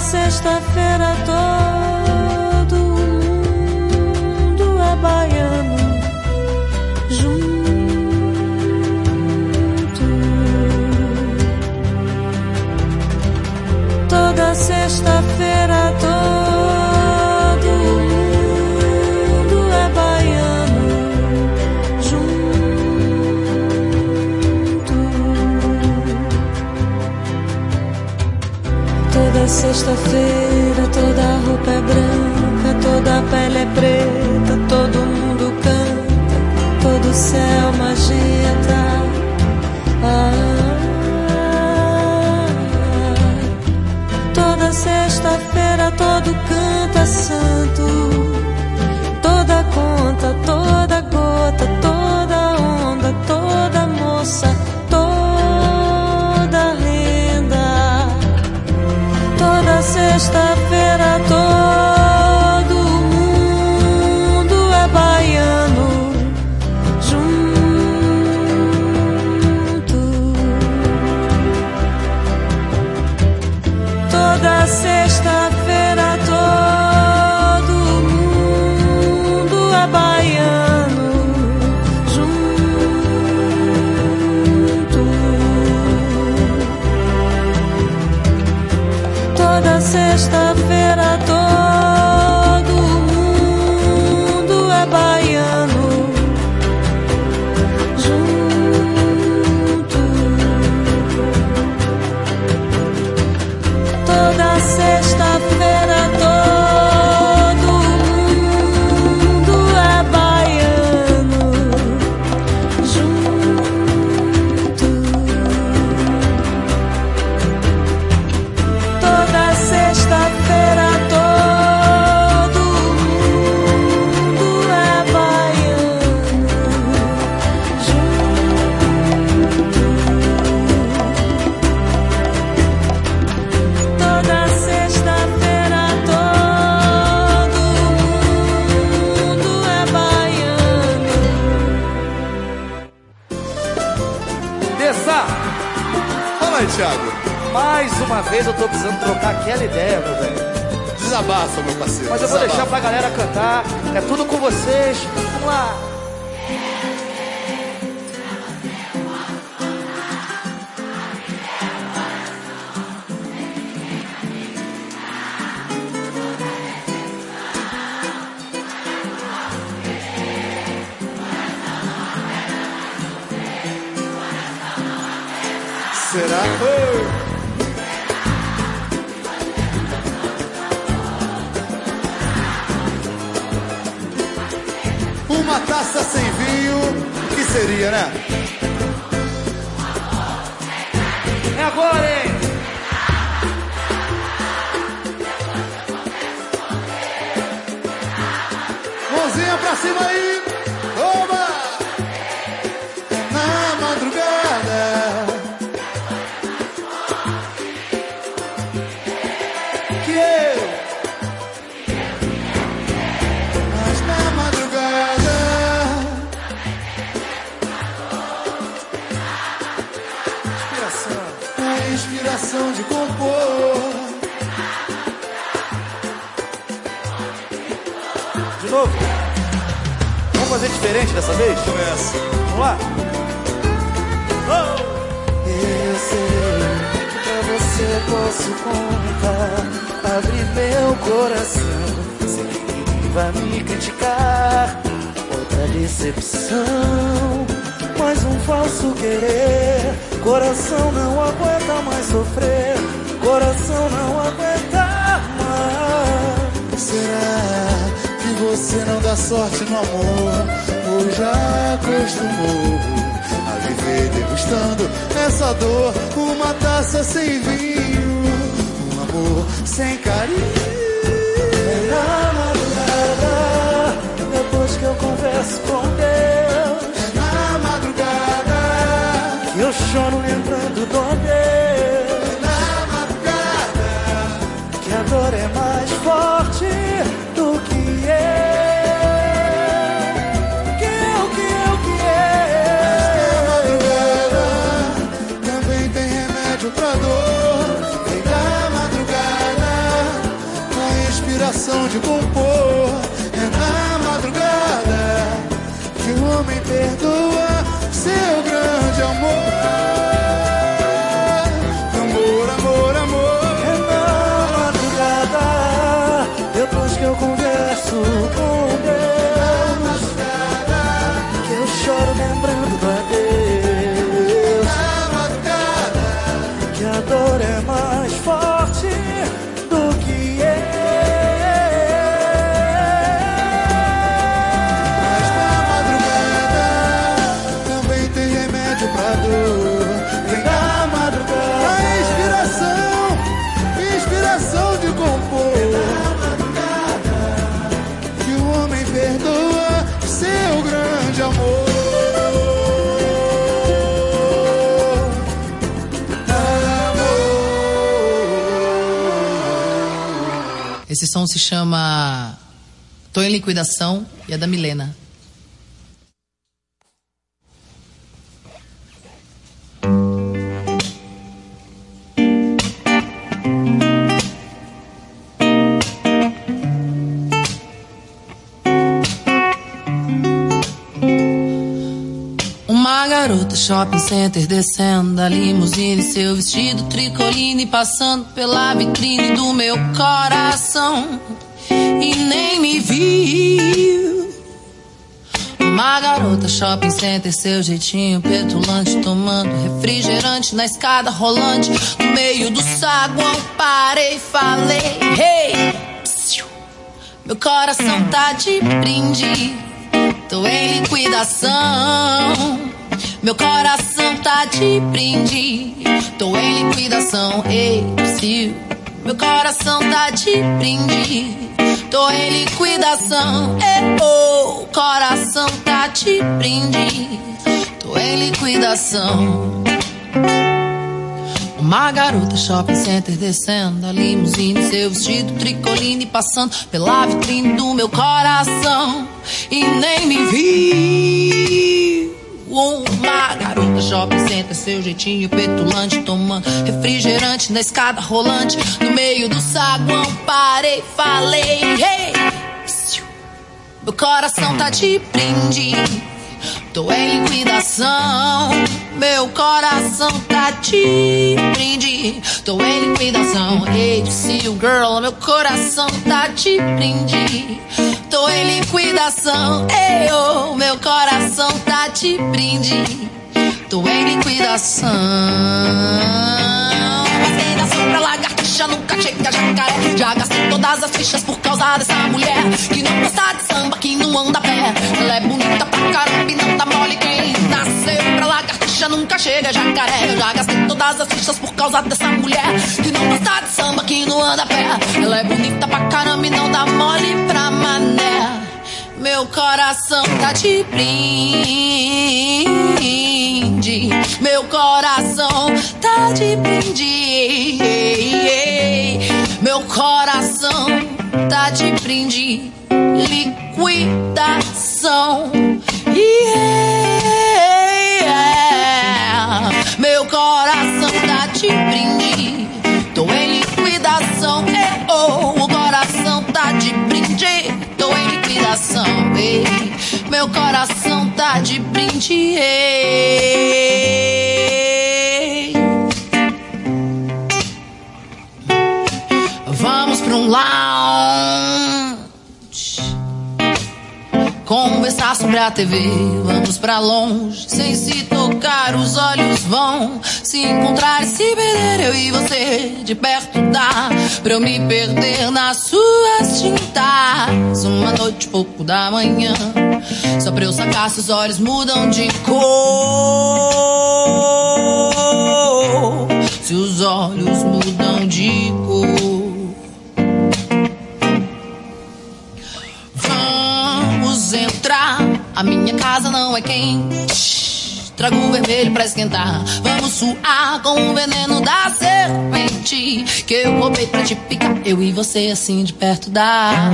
sexta-feira todo sexta-feira, toda roupa é branca, toda pele é preta, todo mundo canta, todo céu magenta. Ah, toda sexta-feira, todo canto é santo, toda conta, toda gota, toda tô precisando trocar aquela ideia, meu velho. Desabafa, meu parceiro. Mas eu vou desabafa. deixar pra galera cantar. É tudo com vocês. Vamos lá. Inspiração de compor. De novo. Vamos fazer diferente dessa vez? Começa. Vamos lá? Eu sei que pra você posso contar. Abrir meu coração. Sei que vai me criticar. Outra decepção. Mais um falso querer. Coração não aguenta mais sofrer. Coração não aguenta mais. Será que você não dá sorte no amor? Ou já acostumou a viver degustando essa dor? Uma taça sem vinho, um amor sem carinho. É na madrugada, depois que eu converso com choro lembrando do adeus. é na madrugada, Que a dor é mais forte do que eu. Que eu, que eu, que na eu. madrugada. Também tem remédio pra dor. Vem na madrugada, com inspiração de compor. É na madrugada que o homem perdoa chama Tô em Liquidação e é da Milena. Center descendo da limusine, seu vestido tricoline passando pela vitrine do meu coração e nem me viu. Uma garota shopping center, seu jeitinho petulante, tomando refrigerante na escada rolante, no meio do saguão. Parei, e falei, hey, psiu. meu coração tá de brinde, tô em liquidação. Meu coração tá de brinde, tô em liquidação, ei. Meu coração tá de brinde, tô em liquidação, ei, oh, coração tá de brinde, tô em liquidação. Uma garota shopping center descendo a limusine, seu vestido tricoline passando pela vitrine do meu coração e nem me viu. Uma garota shopping center, seu jeitinho petulante, tomando refrigerante na escada rolante, no meio do saguão. Parei, falei, hey, meu coração tá de brinde. Tô em liquidação, meu coração tá de brinde. Tô em liquidação, hey, see you girl, meu coração tá de brinde tô em liquidação. Ei, oh, meu coração tá te brinde. Tô em liquidação. Passei da sombra lagartixa, nunca chega jacaré. Já gastei todas as fichas por causa dessa mulher. Que não gosta de samba, que não anda pé. Ela é bonita pra caramba e não tá mole quem nasceu lagartixa nunca chega jacaré. Eu já gastei todas as fichas por causa dessa mulher que não gosta de samba, que não anda a pé. Ela é bonita pra caramba e não dá mole pra mané. Meu coração tá de brinde. Meu coração tá de brinde. Meu coração tá de brinde. Liquidação. Yeah. Meu coração tá de brinde. Tô em liquidação. Eh, oh, o coração tá de brinde. Tô em liquidação. Ei, meu coração tá de brinde. Ei. Vamos pra um lounge. Conversar sobre a TV, vamos pra longe. Sem se tocar, os olhos vão se encontrar e se perder. Eu e você de perto dá pra eu me perder nas suas tintas. Uma noite, pouco da manhã, só pra eu sacar se os olhos mudam de cor. Se os olhos mudam de cor. Entrar. A minha casa não é quente. Trago o vermelho pra esquentar. Vamos suar com o veneno da serpente. Que eu roubei pra te picar. Eu e você assim de perto dá.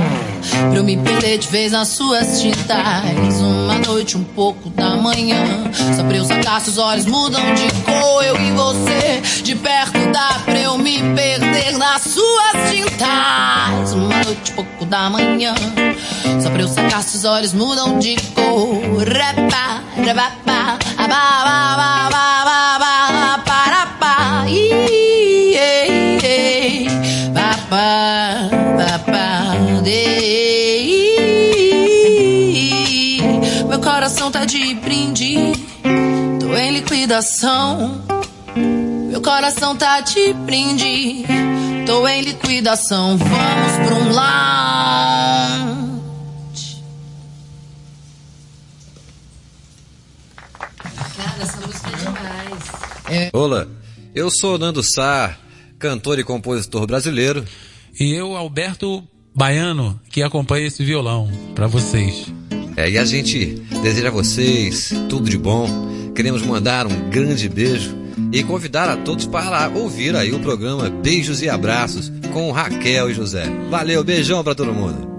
Pra eu me perder de vez nas suas tintas. Uma noite, um pouco da manhã. Só pra eu sacar os olhos mudam de cor. Eu e você de perto dá. Pra eu me perder nas suas tintas. Uma noite, um pouco da manhã. Só pra eu sacar se os olhos mudam de cor. Repa, repapa, aba, ba, ba, ba, ba, ba, para, pa, i, ei, ei, de, i. Meu coração tá de brinde, tô em liquidação. Meu coração tá de brinde, tô em liquidação. Vamos pra um lounge. Cara, essa música é demais. Olá, eu sou Nando Sá, cantor e compositor brasileiro. E eu, Alberto Baiano, que acompanha esse violão pra vocês. É, e a gente deseja a vocês tudo de bom. Queremos mandar um grande beijo e convidar a todos para ouvir aí o programa Beijos e Abraços com Raquel e José. Valeu, beijão pra todo mundo.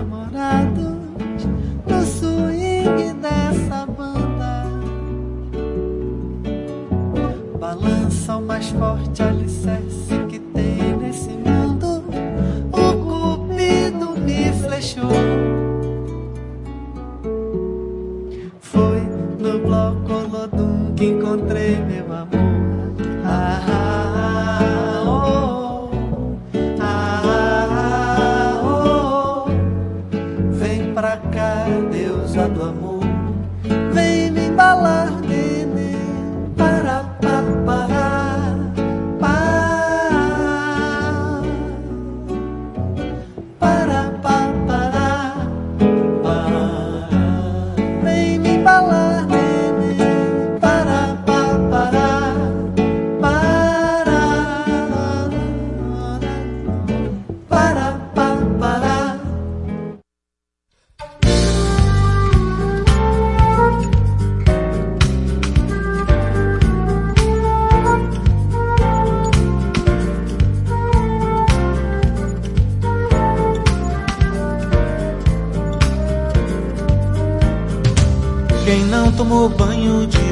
Namorados no swing dessa banda. Balança o mais forte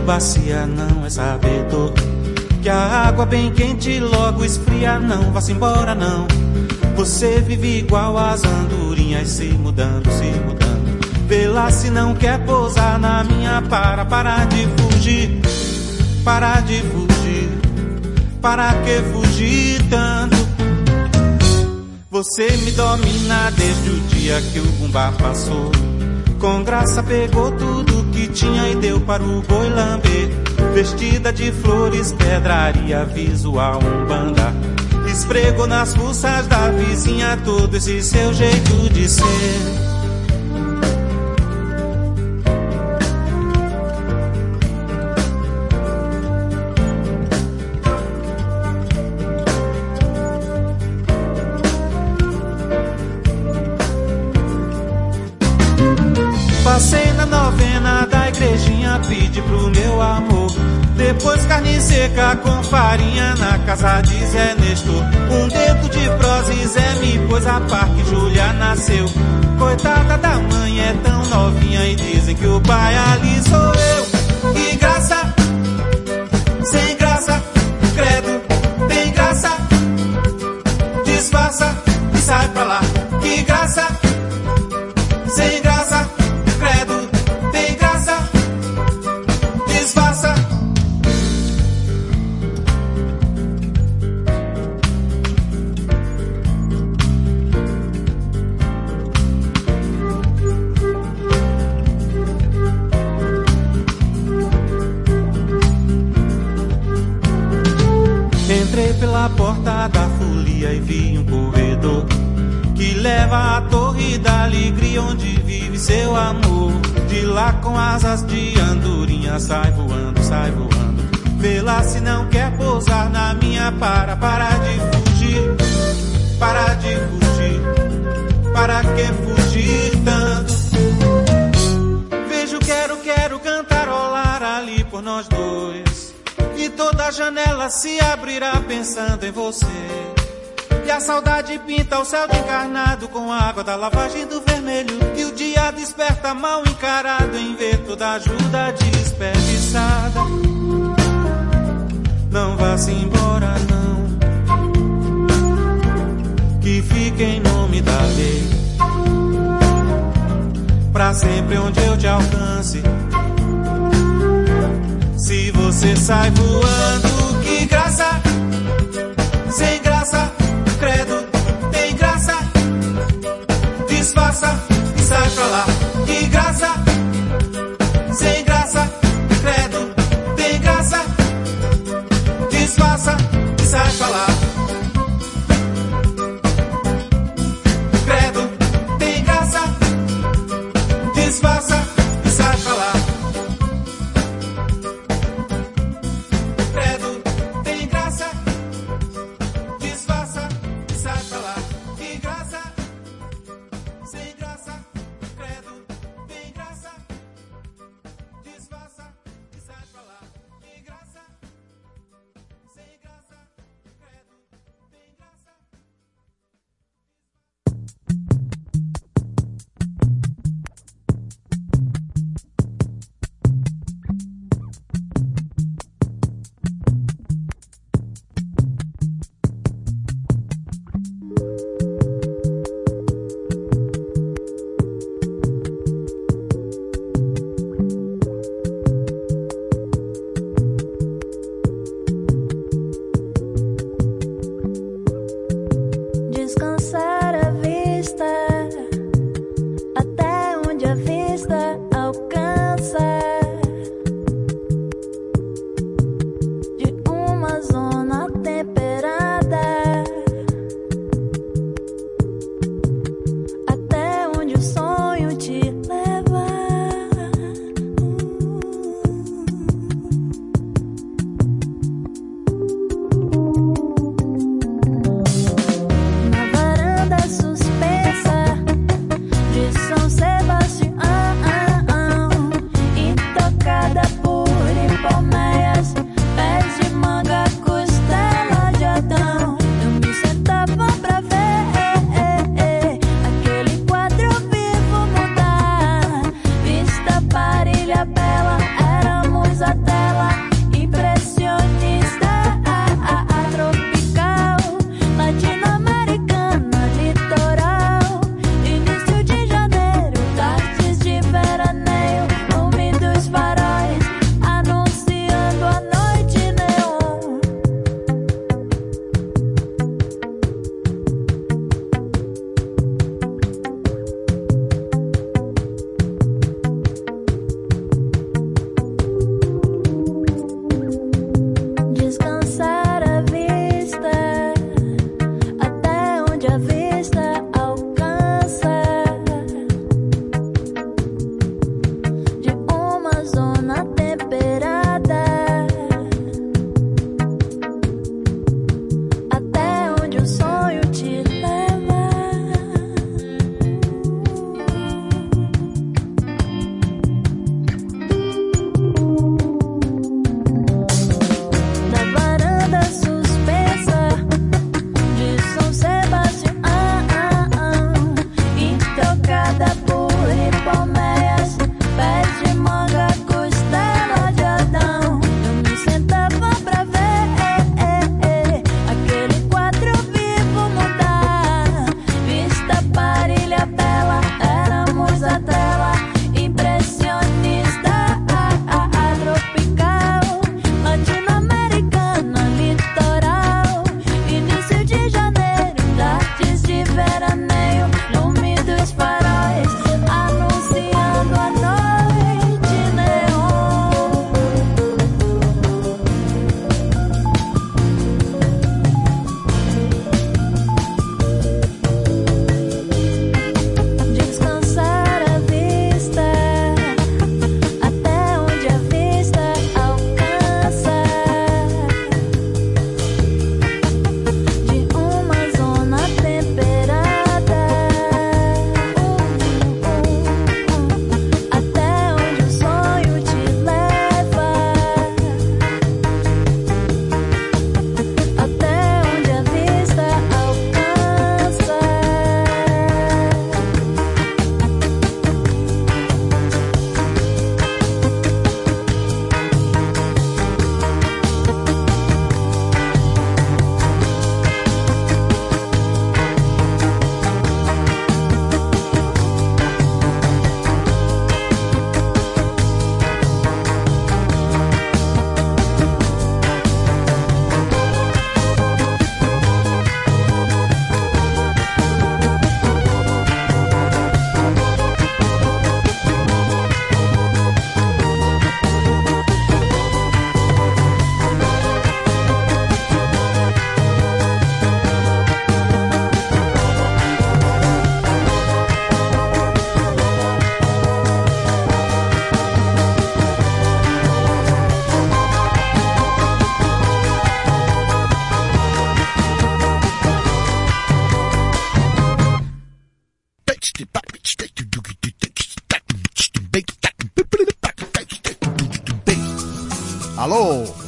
bacia não é sabedor Que a água bem quente logo esfria Não vá-se embora não. Você vive igual as andorinhas Se mudando, se mudando. Vê lá se não quer pousar na minha Para, para de fugir. Para de fugir. Para que fugir tanto? Você me domina desde o dia que o bumbá passou com graça pegou tudo que tinha e deu para o boi lamber. Vestida de flores, pedraria visual, umbanda. Esfregou nas fuças da vizinha todo esse seu jeito de ser. Seca com farinha na casa de Zé Nestor. Um dedo de prosa e Zé me pôs a par que Júlia nasceu. Coitada da mãe, é tão novinha e dizem que o pai ali ajuda desperdiçada. Não vá-se embora, não. Que fique em nome da lei. Pra sempre onde eu te alcance. Se você sai voando, que graça! Sem graça, credo, tem graça. Disfarça e sai pra lá. falar.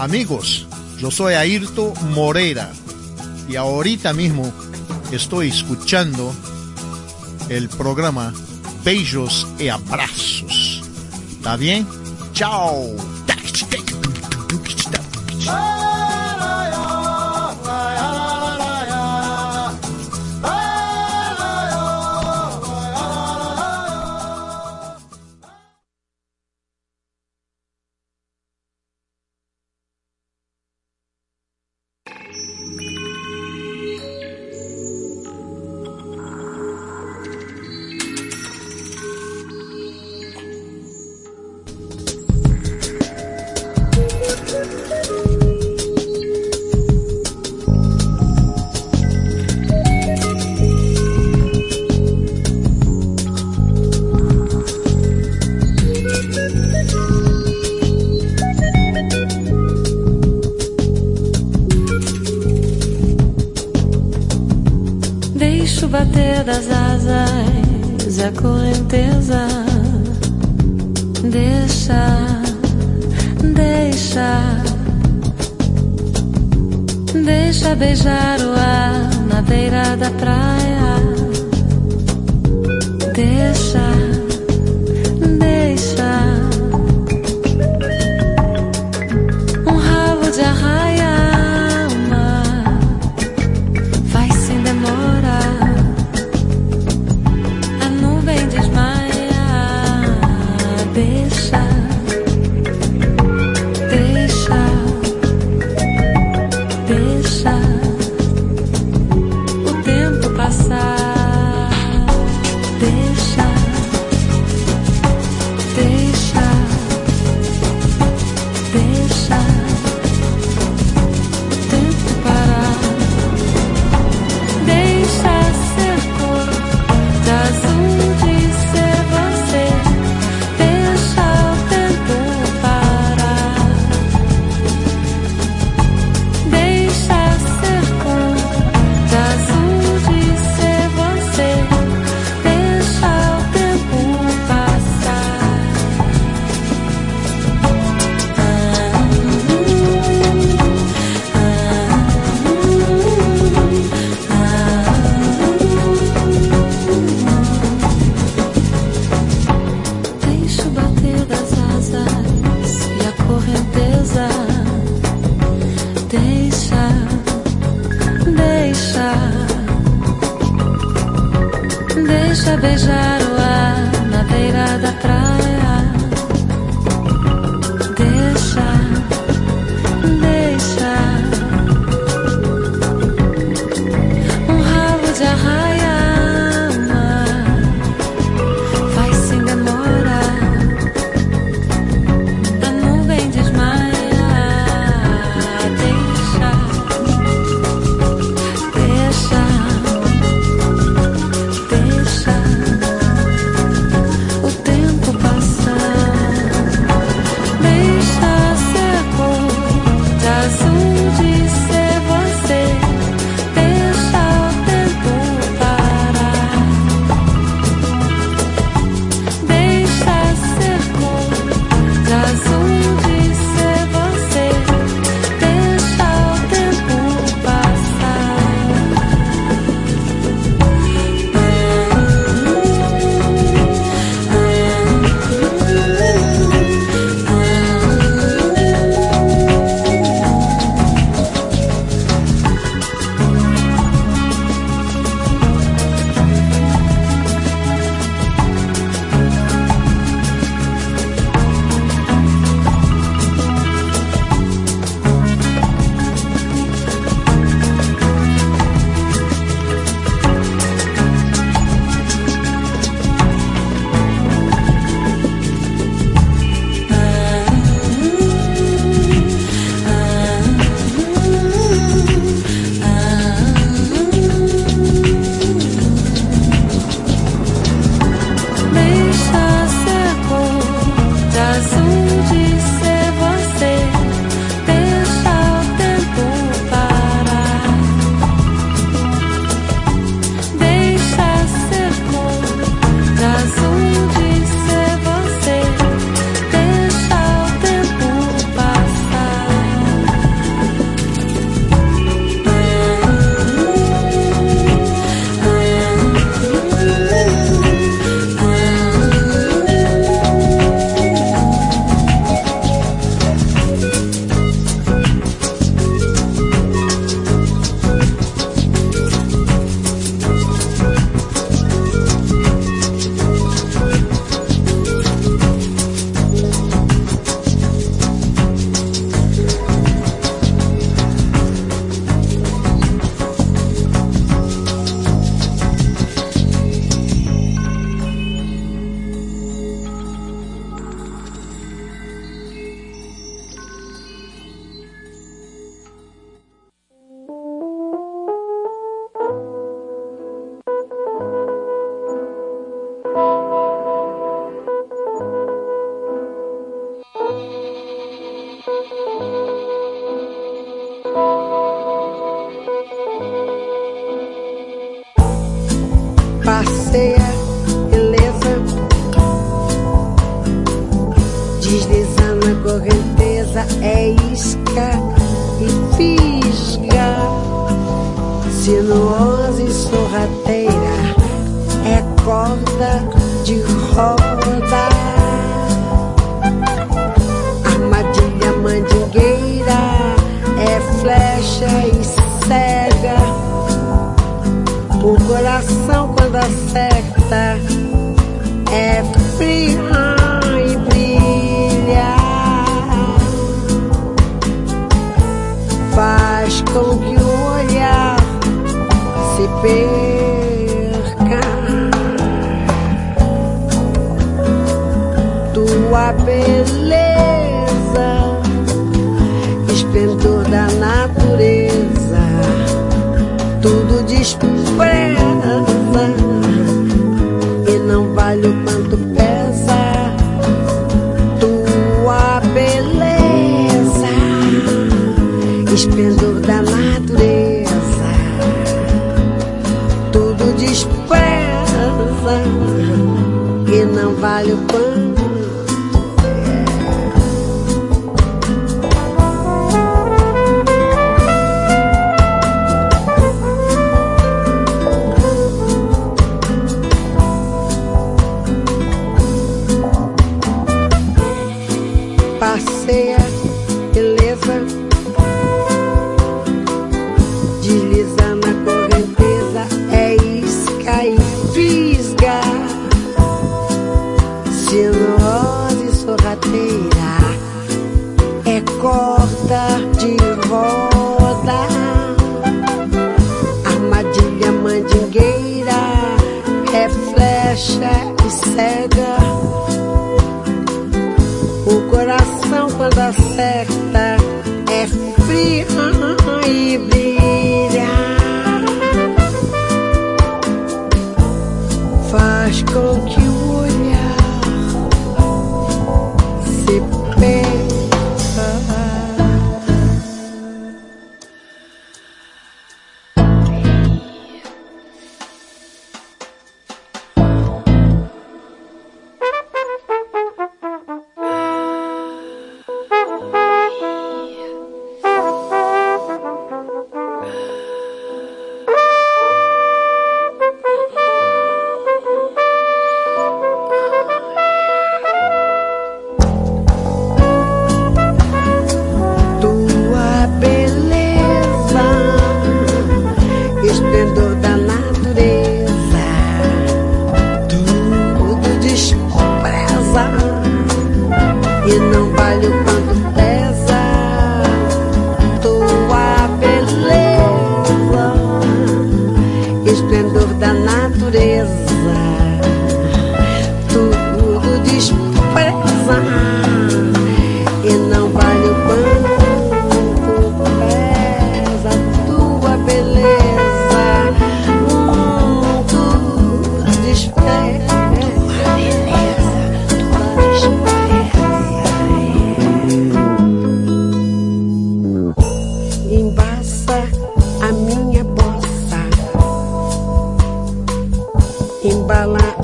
Amigos, yo soy Ayrto Morera y ahorita mismo estoy escuchando el programa Bellos y Abrazos. ¿Está bien? ¡Chao!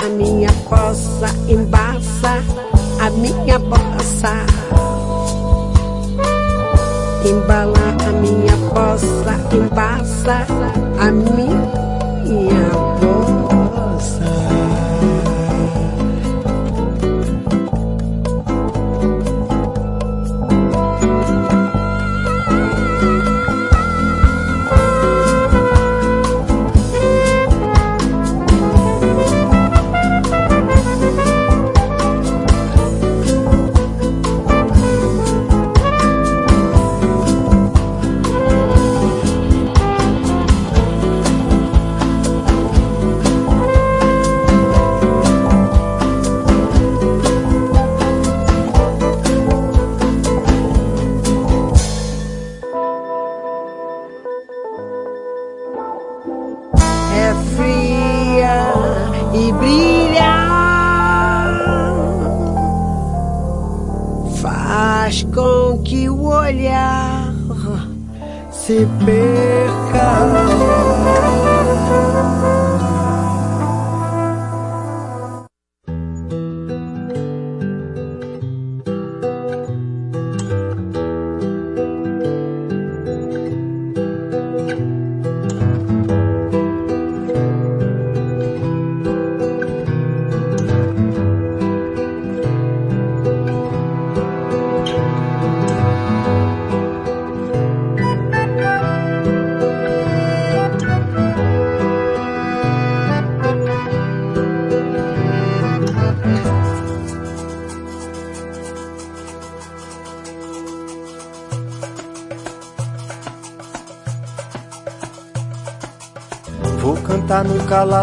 A minha coça embaça a minha bossa. Embala a minha bossa, embaça a minha bossa.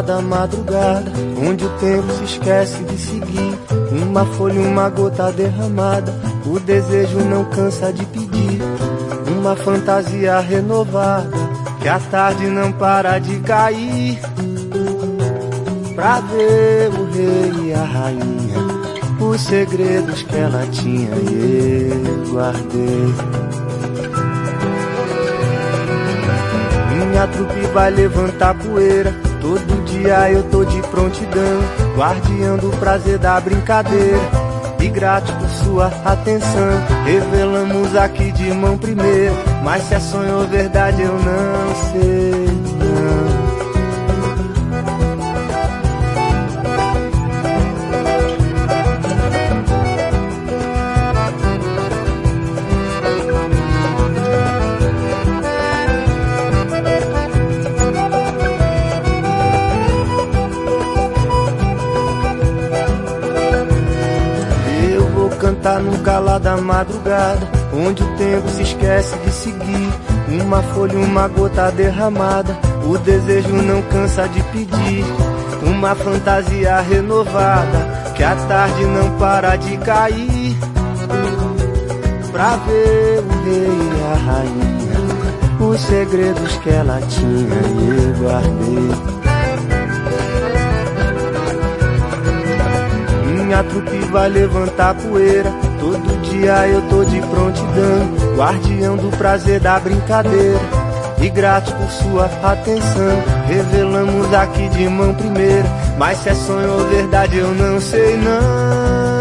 Da madrugada, onde o tempo se esquece de seguir. Uma folha, uma gota derramada, o desejo não cansa de pedir. Uma fantasia renovada, que a tarde não para de cair. Pra ver o rei e a rainha, os segredos que ela tinha e eu guardei. Minha trupe vai levantar poeira. Dia eu tô de prontidão, guardião do prazer da brincadeira. E grato por sua atenção, revelamos aqui de mão primeira. Mas se é sonho ou verdade eu não sei, madrugada, onde o tempo se esquece de seguir. Uma folha, uma gota derramada, o desejo não cansa de pedir. Uma fantasia renovada, que a tarde não para de cair. Pra ver o rei e a rainha, os segredos que ela tinha e eu guardei. Minha trupe vai levantar poeira. Todo dia eu tô de prontidão, guardião do prazer da brincadeira. E grato por sua atenção, revelamos aqui de mão primeira. Mas se é sonho ou verdade eu não sei não.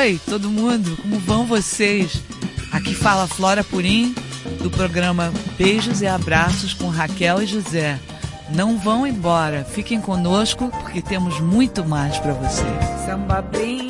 Oi, todo mundo, como vão vocês? Aqui fala Flora Purim, do programa Beijos e Abraços com Raquel e José. Não vão embora, fiquem conosco porque temos muito mais para vocês. Samba bem,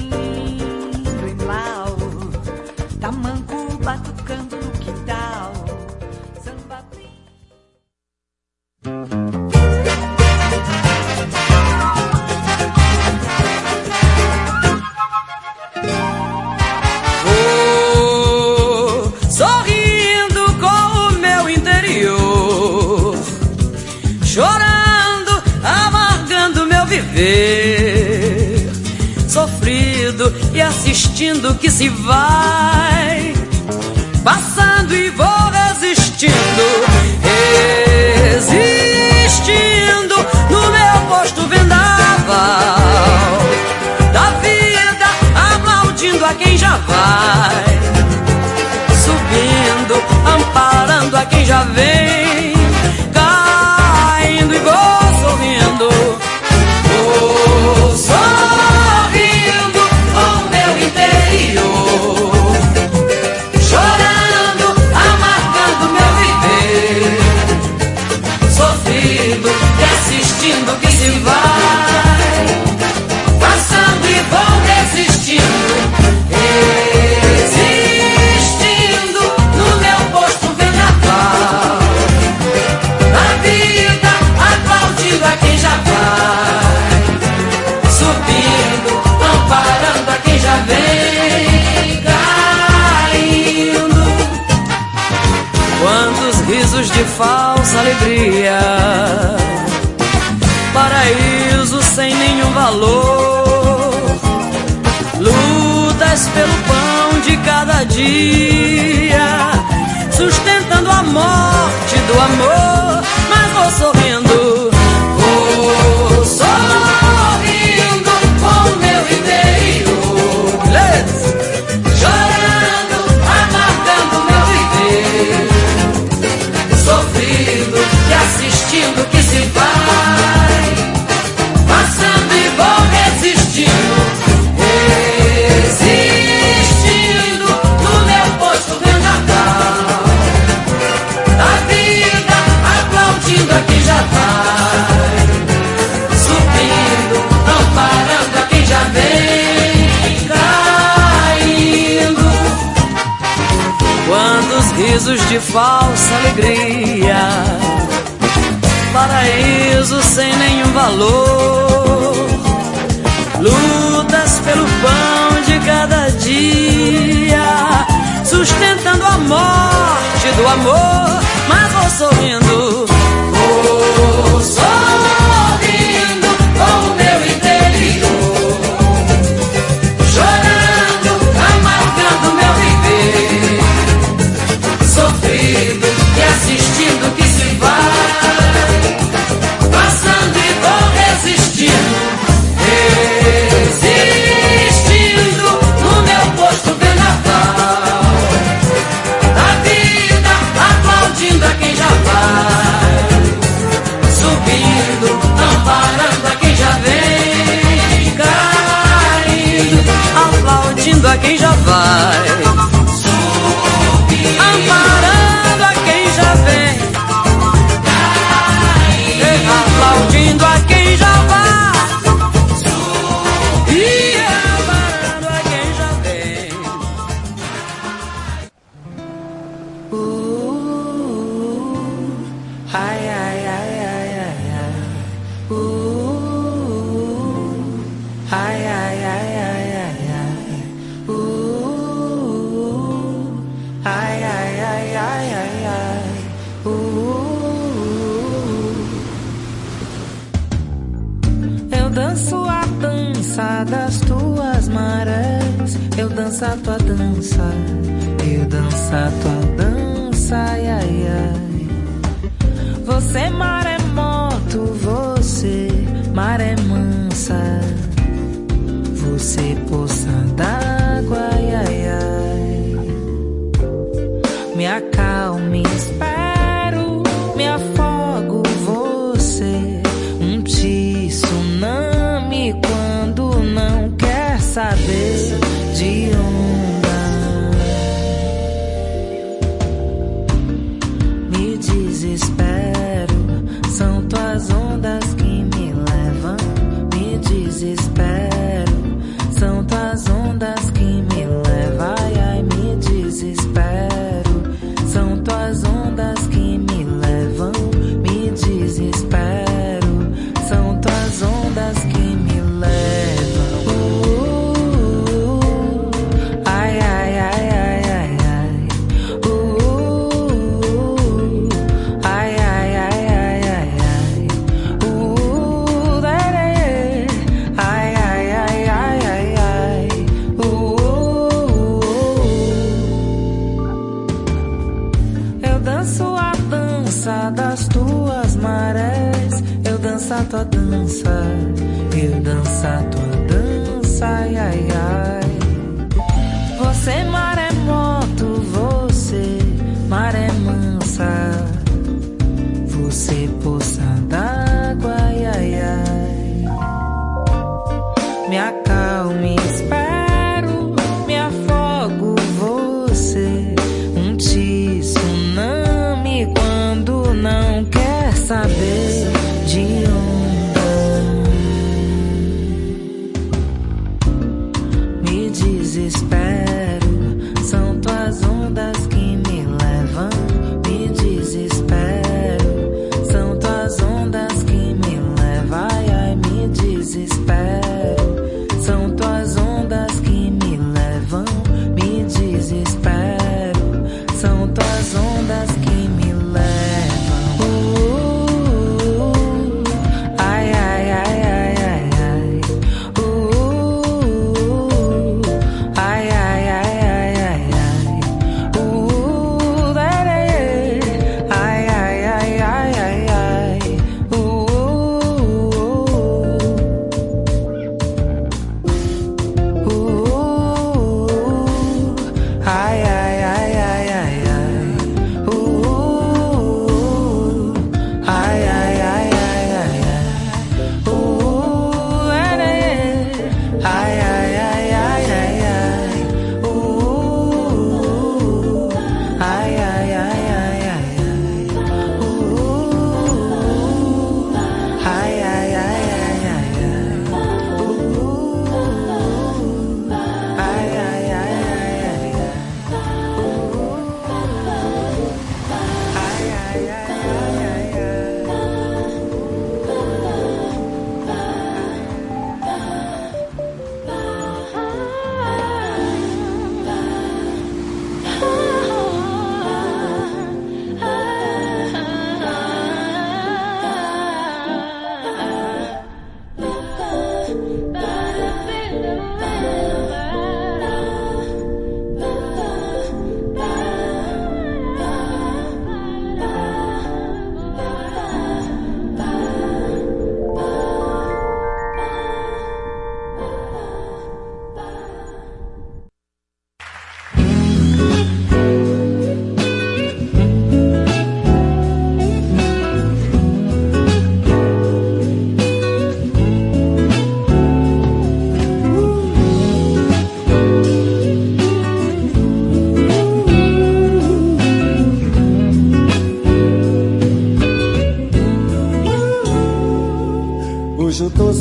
creer.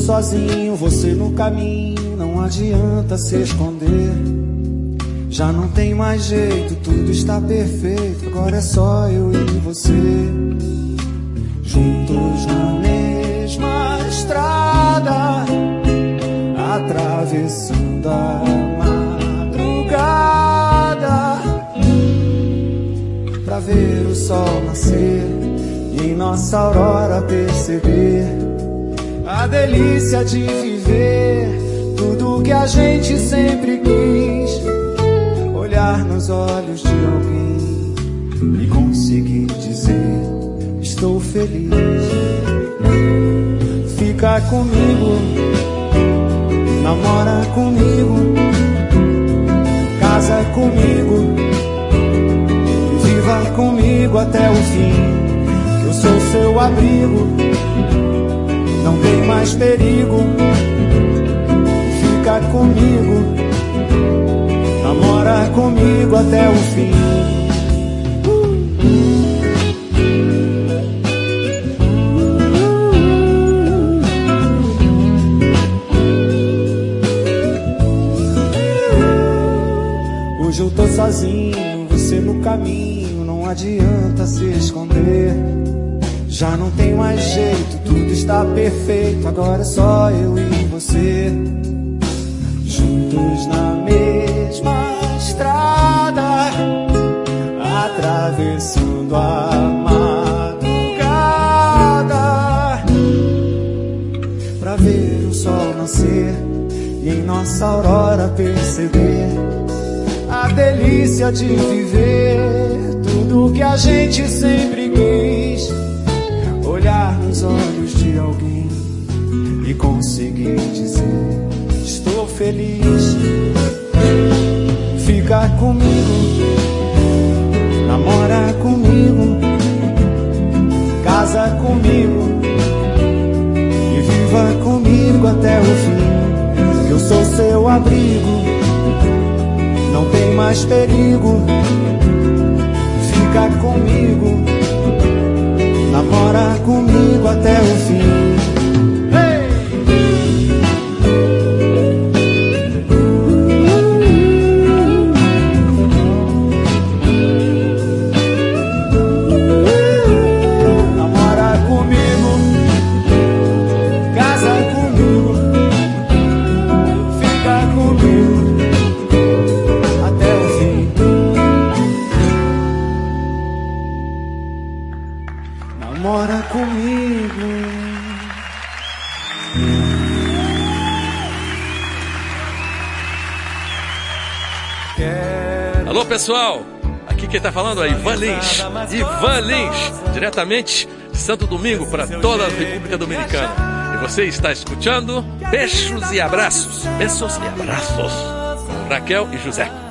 Sozinho, você no caminho, não adianta se esconder. Já não tem mais jeito, tudo está perfeito, agora é só eu e você. Juntos na mesma estrada, atravessando a madrugada, pra ver o sol nascer e nossa aurora a delícia de viver tudo que a gente sempre quis. Olhar nos olhos de alguém e conseguir dizer: Estou feliz. Fica comigo, namora comigo, casa comigo, viva comigo até o fim. Eu sou seu abrigo não tem mais perigo. Fica comigo, namora comigo até o fim. Hoje eu tô sozinho, você no caminho, não adianta se esconder. Já não tem mais jeito, tudo está perfeito, agora é só eu e você. Juntos na mesma estrada, atravessando a madrugada, pra ver o sol nascer e em nossa aurora perceber a delícia de viver tudo que a gente sempre quis olhar nos olhos dizer: Estou feliz. Fica comigo, namora comigo, casa comigo e viva comigo até o fim. Eu sou seu abrigo, não tem mais perigo. Fica comigo namora comigo até o fim. Pessoal! Aqui quem tá falando é Ivan Lins. Ivan Lins, diretamente de Santo Domingo para toda a República Dominicana. E você está escutando Beijos e Abraços. Beijos e Abraços. Com Raquel e José.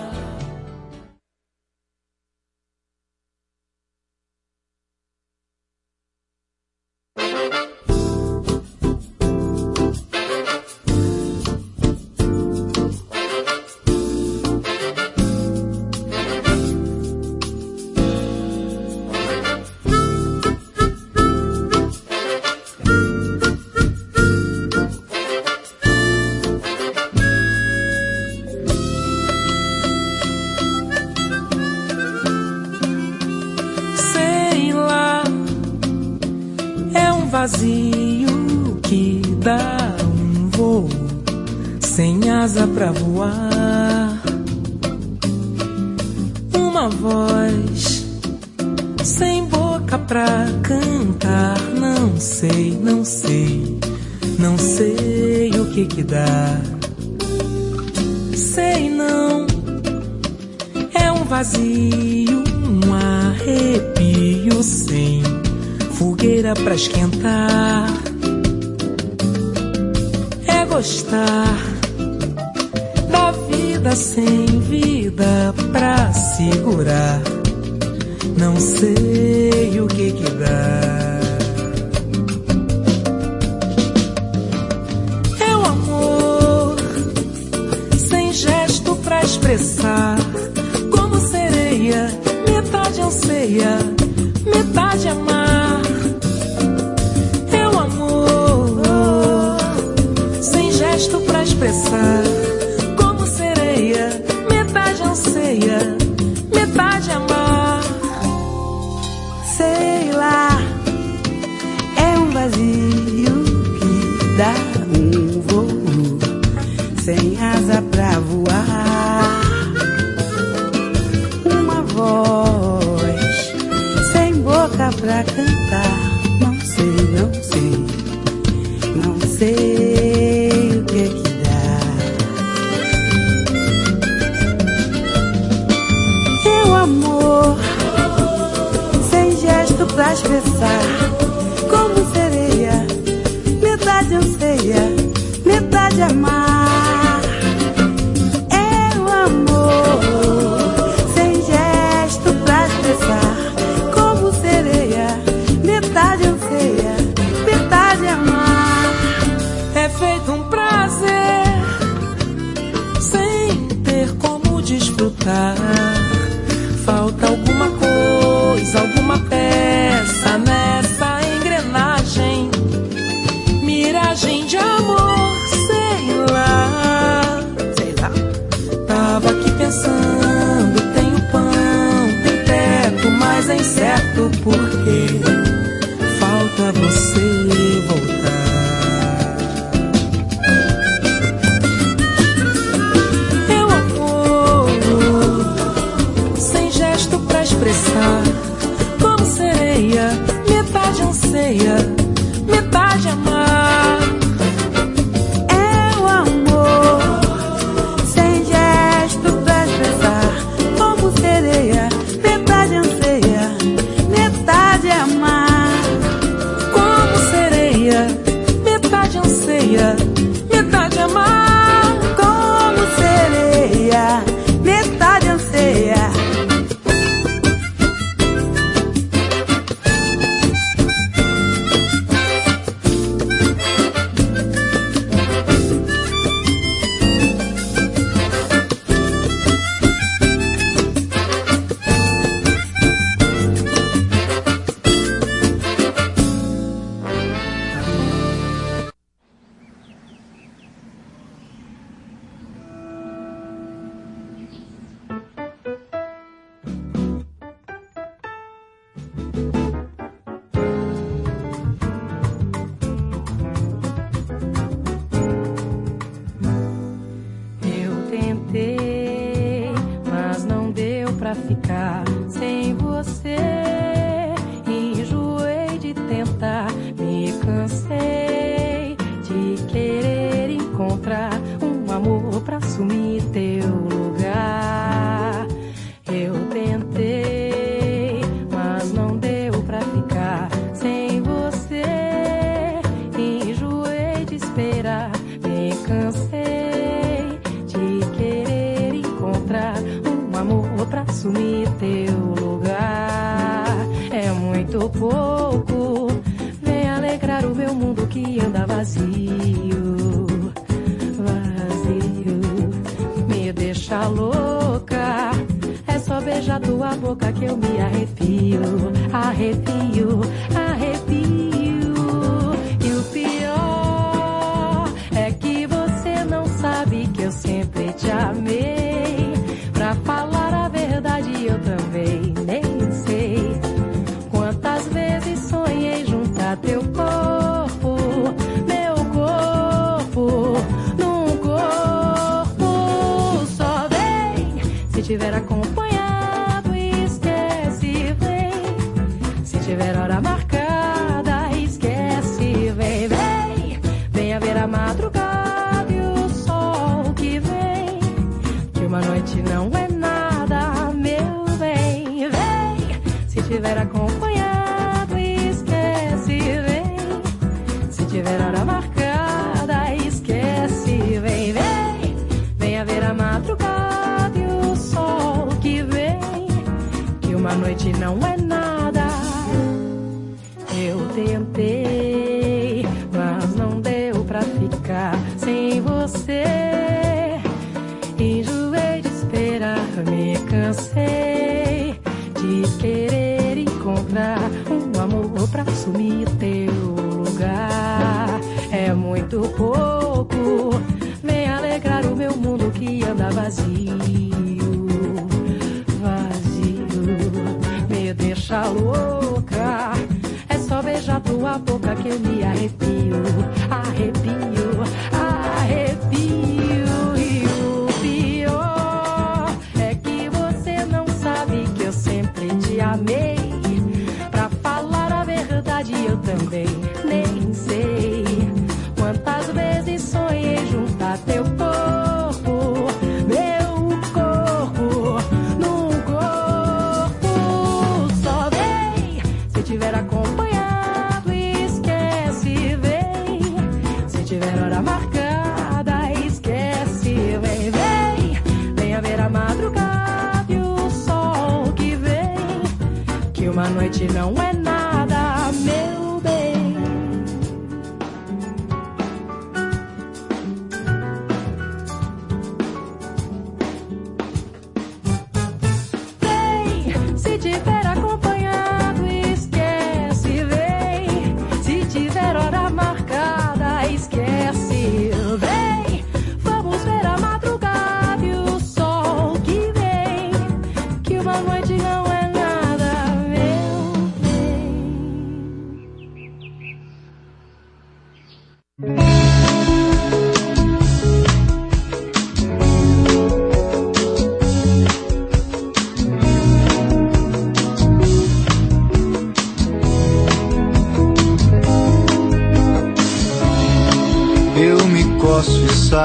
Boca que eu me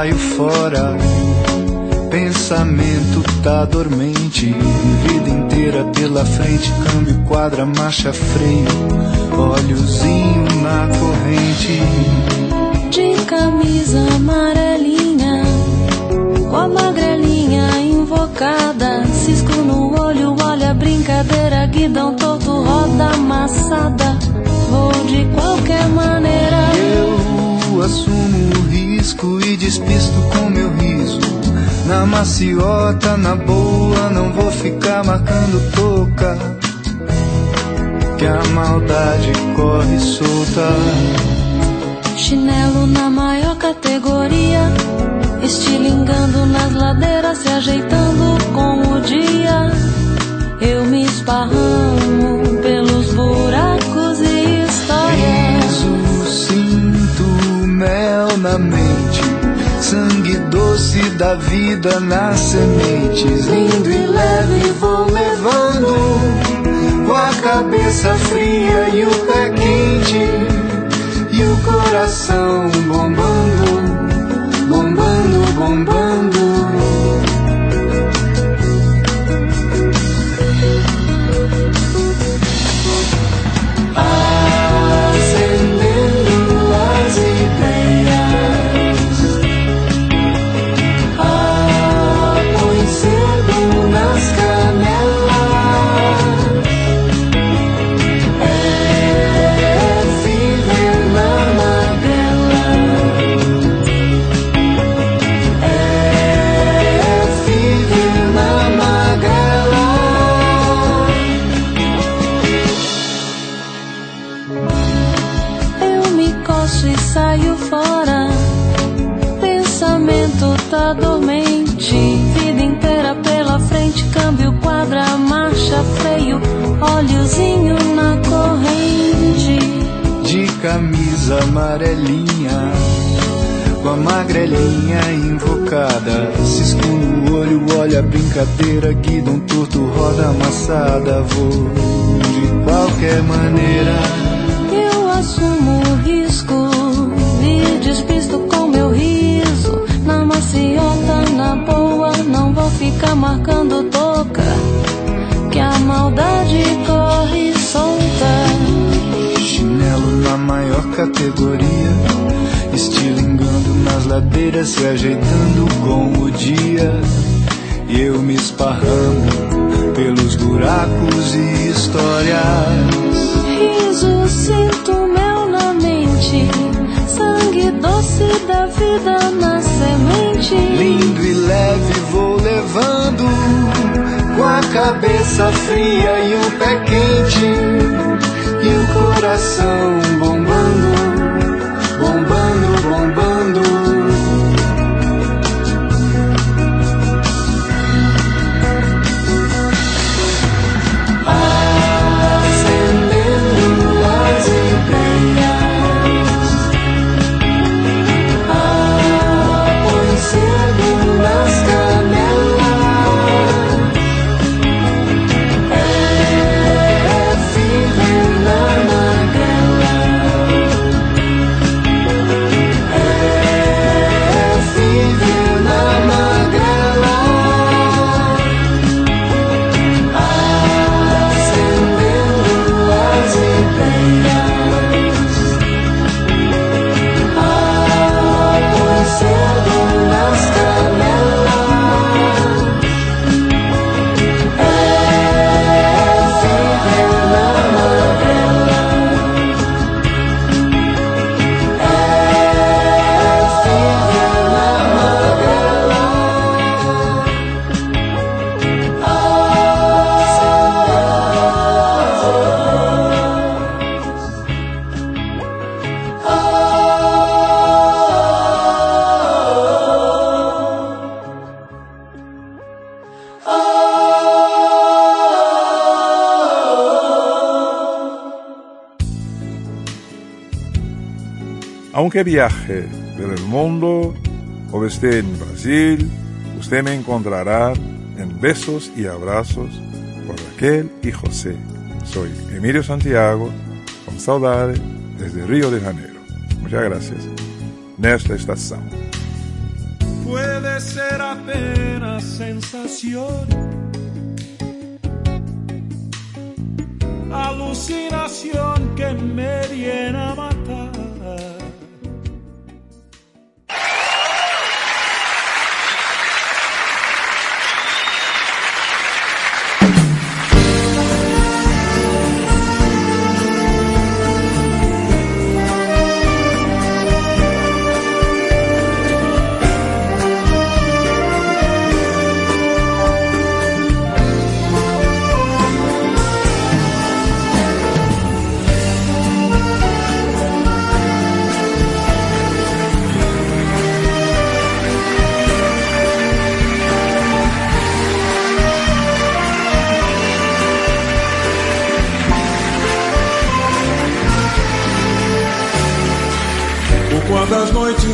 saio fora. Pensamento tá dormente. Vida inteira pela frente. Câmbio, quadra, marcha, freio. Olhozinho na corrente. de camisa amarelinha, com a magrelinha invocada, cisco no olho, olha a brincadeira, guidão torto, roda amassada, vou de qualquer maneira. Eu assumo o risco e despisto com meu riso. Na maciota, na boa, não vou ficar marcando toca. Que a maldade corre solta. Chinelo na maior categoria, estilingando nas ladeiras, se ajeitando com o dia. Eu me esparramo pelos buracos doce da vida nas sementes. Lindo e leve vou levando. Com a cabeça fria e o pé quente. E o coração bombando, olha a brincadeira, guida um torto, roda amassada. Vou de qualquer maneira. Eu assumo o risco. Me despisto com meu riso. Na maciota, na boa. Não vou ficar marcando toca. Que a maldade corre solta. Chinelo na maior categoria, estilingando nas ladeiras, se ajeitando com o dia. Eu me esparramo pelos buracos e histórias. Riso, sinto mel na mente. Sangue doce da vida na semente. Lindo e leve vou levando, com a cabeça fria e o pé quente, e o coração Viaje por el mundo o esté en Brasil, usted me encontrará en besos y abrazos por Raquel y José. Soy Emilio Santiago, con saudade desde Río de Janeiro. Muchas gracias. Nesta estação. Puede ser apenas sensación, alucinación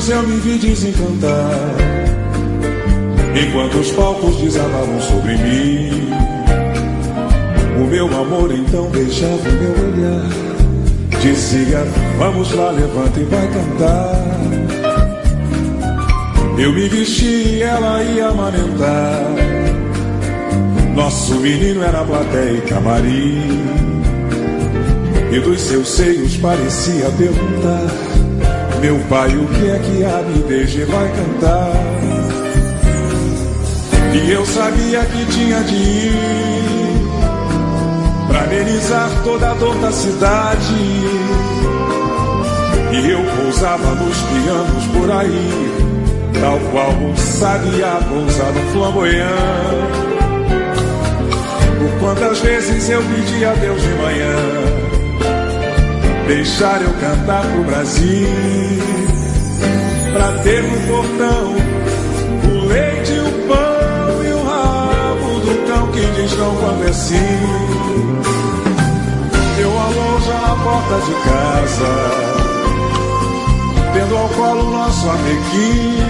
eu me vi desencantar. Enquanto os palcos desabavam sobre mim O meu amor então beijava o meu olhar. Dizia, vamos lá, levanta e vai cantar. Eu me vesti e ela ia amamentar. Nosso menino era plateia e camarim. E dos seus seios parecia perguntar meu pai, o que é que a deixe vai cantar? E eu sabia que tinha de ir Pra amenizar toda a dor da cidade. E eu pousava nos pianos por aí Tal qual um sabiá pousa no flamboyant. Por quantas vezes eu pedi a Deus de manhã deixar eu cantar pro Brasil, pra ter no portão o leite, o pão e o rabo do cão que diz não quando é sim. Eu alô já na porta de casa, tendo ao colo nosso amiguinho,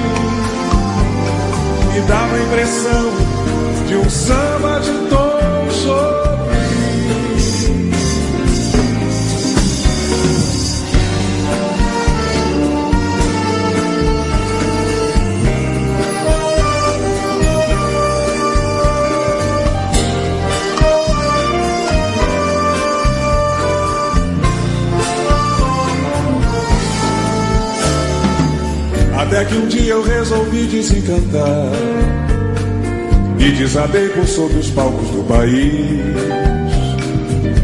me dava a impressão de um samba de tom Até que um dia eu resolvi desencantar? E desabei por sobre os palcos do país.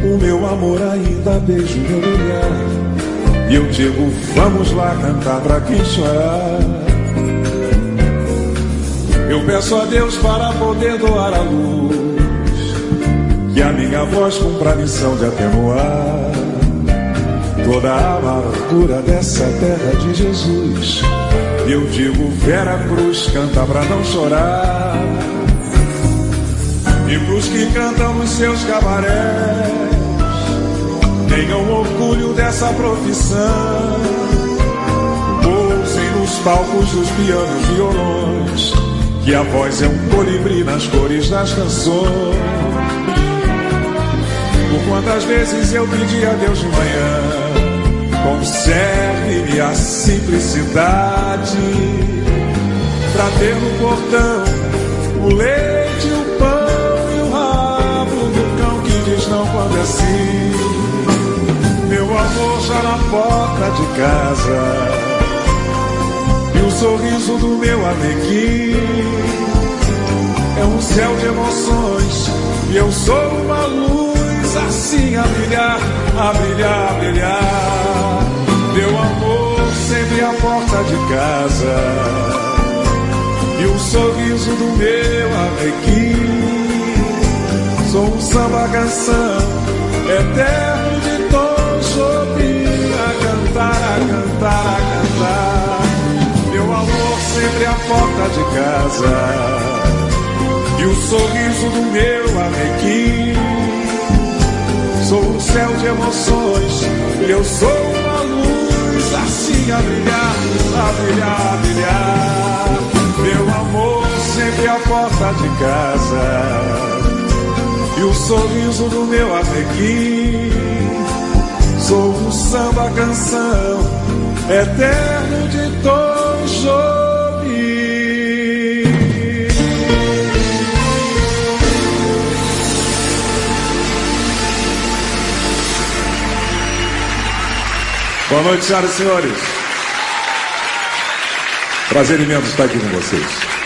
O meu amor ainda beija o meu olhar. E eu digo, vamos lá cantar pra quem chorar. Eu peço a Deus para poder doar a luz. Que a minha voz cumpra a missão de atenuar Toda a amargura dessa terra de Jesus eu digo, Vera Cruz, canta pra não chorar. E pros que cantam nos seus cabarés, tenham orgulho dessa profissão. Pousem nos palcos dos pianos violões, que a voz é um colibri nas cores das canções. Por quantas vezes eu pedi a Deus de manhã Conserve-me a simplicidade. Pra ter no portão o leite, o pão e o rabo do cão que diz não quando é assim. Meu amor já na porta de casa. E o sorriso do meu amiguinho É um céu de emoções. E eu sou uma luz assim a brilhar, a brilhar, a brilhar à porta de casa. E o sorriso do meu amequim Sou um samba canção Eterno de tom sobre A cantar, a cantar, a cantar. Meu amor sempre à porta de casa. E o sorriso do meu amequim Sou um céu de emoções eu sou uma luz assim a brilhar, a brilhar, a brilhar. Meu amor sempre à porta de casa. E o sorriso do meu atequim. Sou o samba canção eterno de todos. Boa noite, senhoras e senhores. Prazer imenso estar aqui com vocês.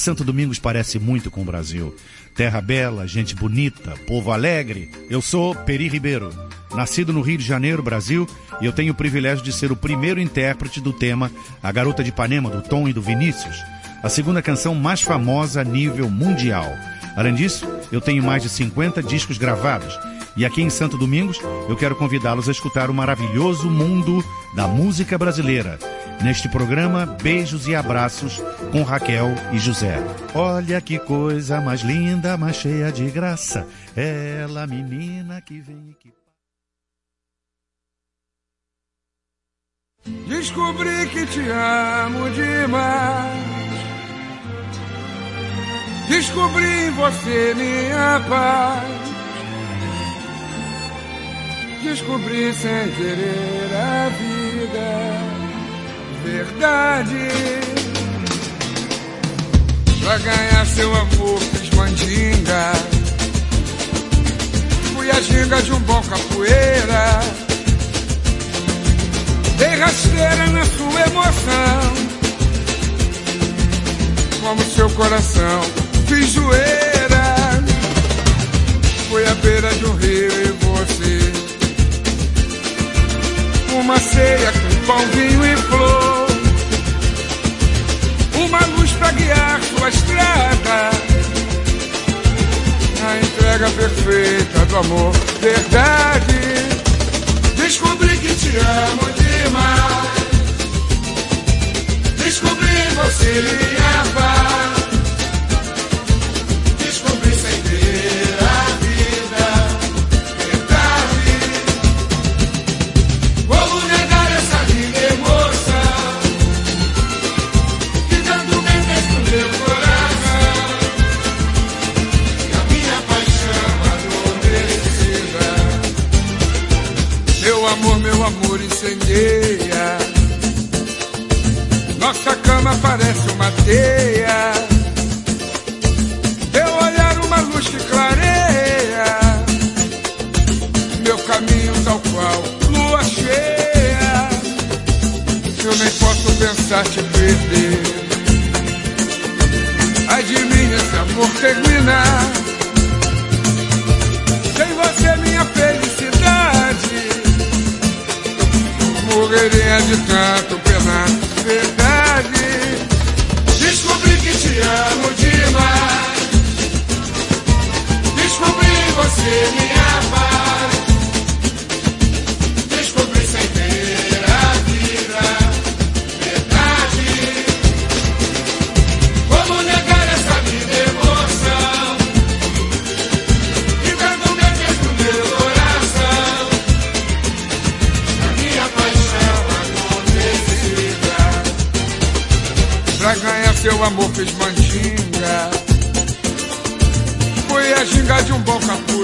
Santo Domingos parece muito com o Brasil. Terra bela, gente bonita, povo alegre. Eu sou Peri Ribeiro, nascido no Rio de Janeiro, Brasil, e eu tenho o privilégio de ser o primeiro intérprete do tema A Garota de Ipanema, do Tom e do Vinícius, a segunda canção mais famosa a nível mundial. Além disso, eu tenho mais de 50 discos gravados. E aqui em Santo Domingos, eu quero convidá-los a escutar o maravilhoso mundo da música brasileira. Neste programa, beijos e abraços com Raquel e José. Olha que coisa mais linda, mais cheia de graça. Ela, menina que vem e que. Descobri que te amo demais. Descobri em você minha paz. Descobri sem querer a vida. Verdade. Pra ganhar seu amor fiz mandinga. Fui a ginga de um bom capoeira. Dei rasteira na sua emoção. Como seu coração, fiz zoeira. Fui à beira de um rio e você. Uma ceia com pão, vinho e flor. Uma luz pra guiar sua estrada. A entrega perfeita do amor, verdade. Descobri que te amo demais. Descobri você minha paz. Meu amor incendeia. Nossa cama parece uma teia. Teu olhar uma luz que clareia. Meu caminho tal qual lua cheia. Eu nem posso pensar te perder. Ai de mim esse amor terminar. Sem você morreria de tanto penar. Verdade, descobri que te amo demais. Descobri você minha seu amor fez mandinga. Foi a ginga de um bom capoeira.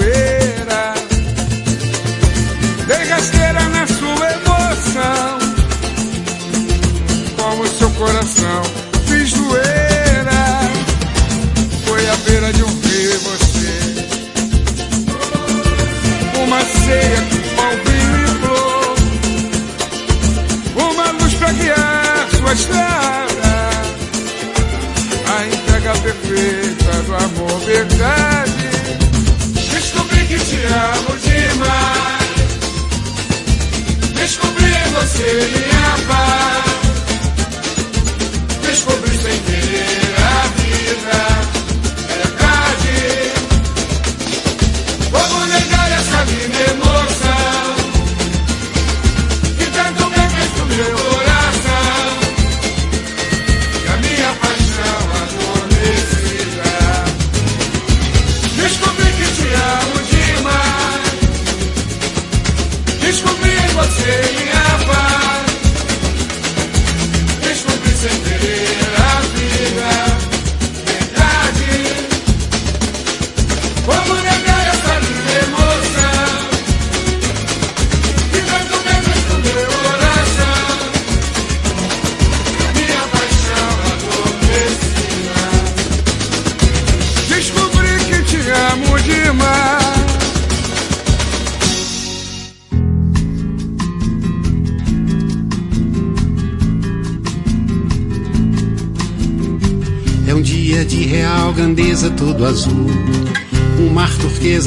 Em você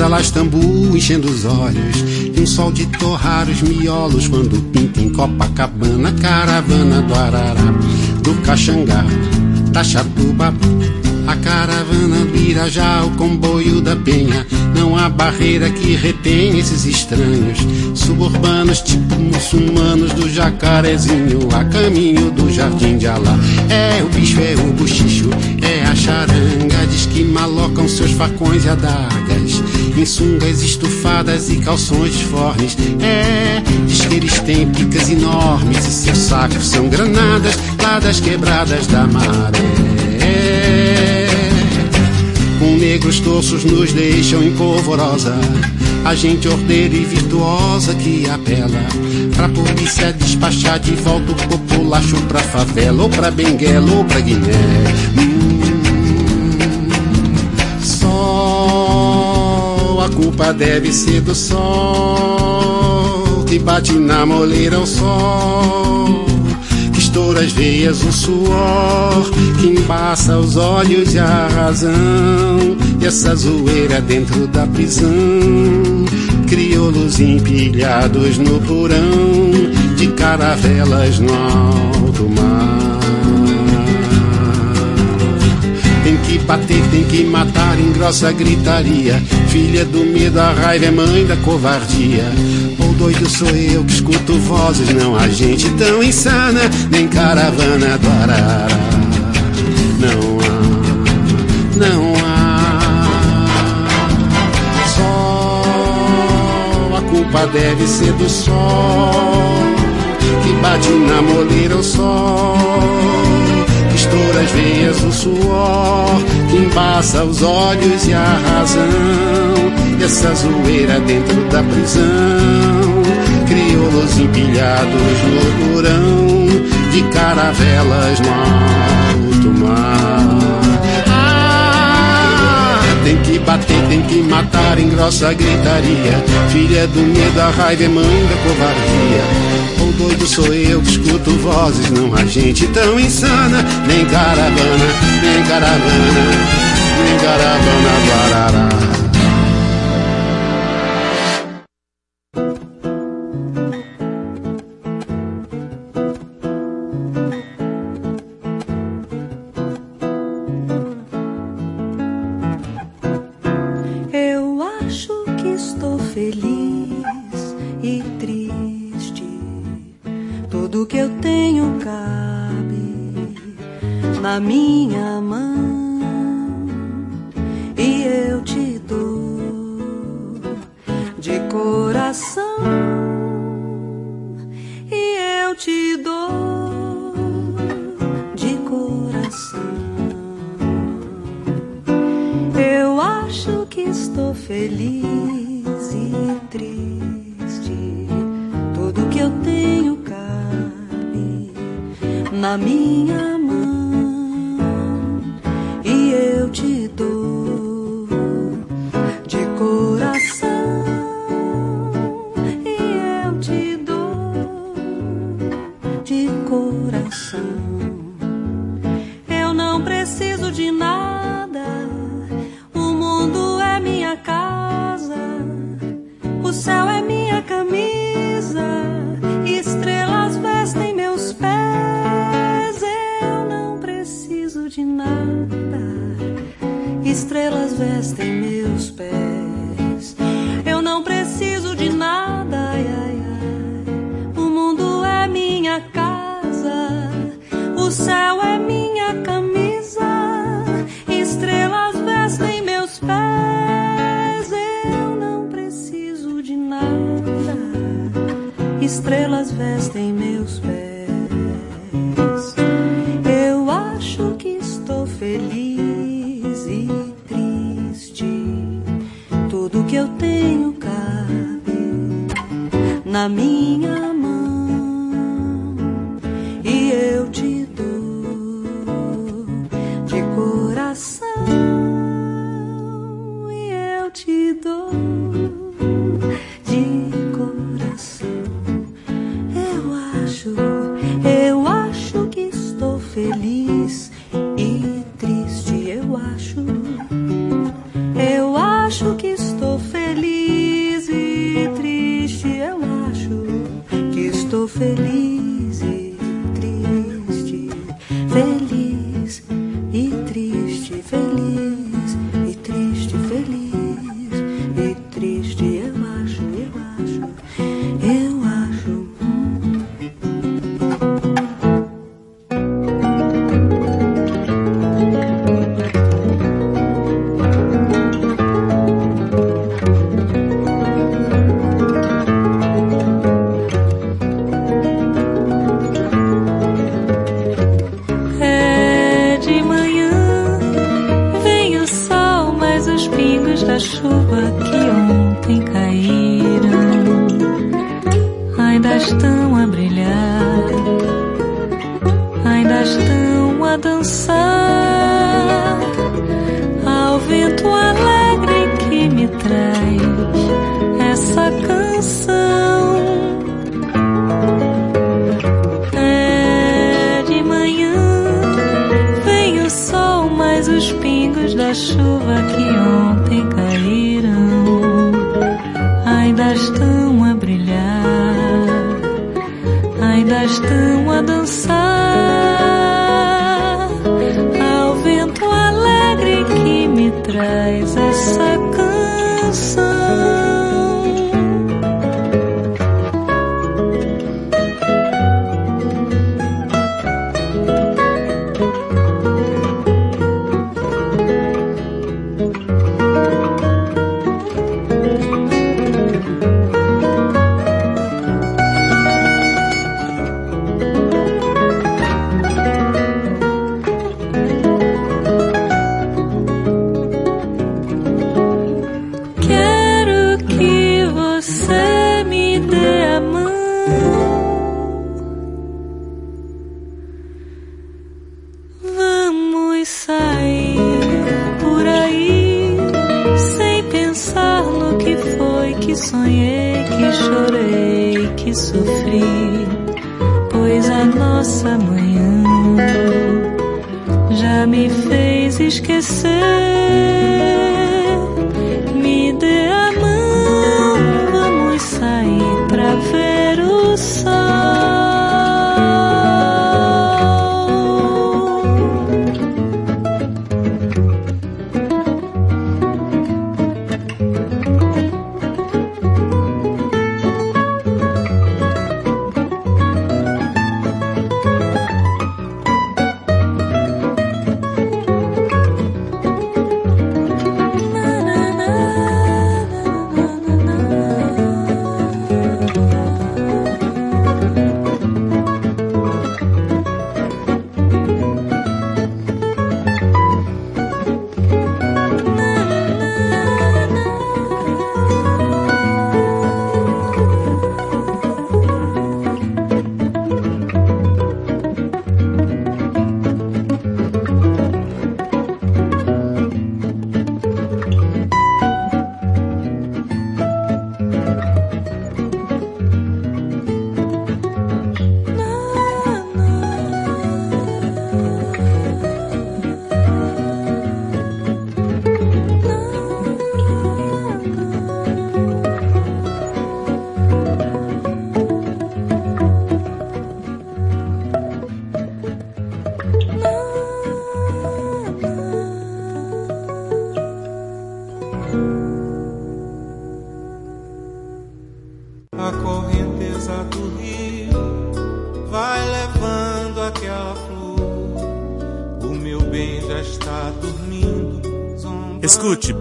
lá Istambul enchendo os olhos. E um sol de torrar os miolos quando pinta em Copacabana. Caravana do Arará, do Caxangá, da Chatuba. A caravana do Irajá, o comboio da Penha. Não há barreira que retém esses estranhos. Suburbanos, tipo muçulmanos do jacarezinho. A caminho do jardim de Alá. É o bicho, é o buchicho, é a charanga. Diz que malocam seus facões e adagas. Em sungas estufadas e calções disformes. É, diz que eles têm picas enormes. E seus sacos são granadas lá das quebradas da maré. Com negros torços nos deixam em polvorosa. A gente ordeira e virtuosa que apela Pra polícia despachar de volta o populacho pra favela Ou pra Benguela ou pra Guiné culpa deve ser do sol Que bate na moleira o sol que estoura as veias o suor, que embaça os olhos e a razão, e essa zoeira dentro da prisão, crioulos empilhados no porão, de caravelas no alto mar. Que bater, tem que matar em grossa gritaria. Filha do medo, a raiva é mãe da covardia. Ou doido sou eu que escuto vozes, não há gente tão insana, nem caravana do Arará. Não há, não há. Só a culpa deve ser do sol que bate na moleira o sol veias o suor, que embaça os olhos e a razão. E essa zoeira dentro da prisão, crioulos empilhados no porão, de caravelas no alto mar. Ah, tem que bater, tem que matar em grossa gritaria. Filha do medo, a raiva é mãe da covardia. Doido sou eu que escuto vozes, não há gente tão insana, nem caravana, nem caravana, nem caravana do estão a brilhar, ainda estão a dançar ao vento alegre que me traz essa canção. É de manhã, vem o sol, mas os pingos da chuva que ontem caíram ainda estão rise.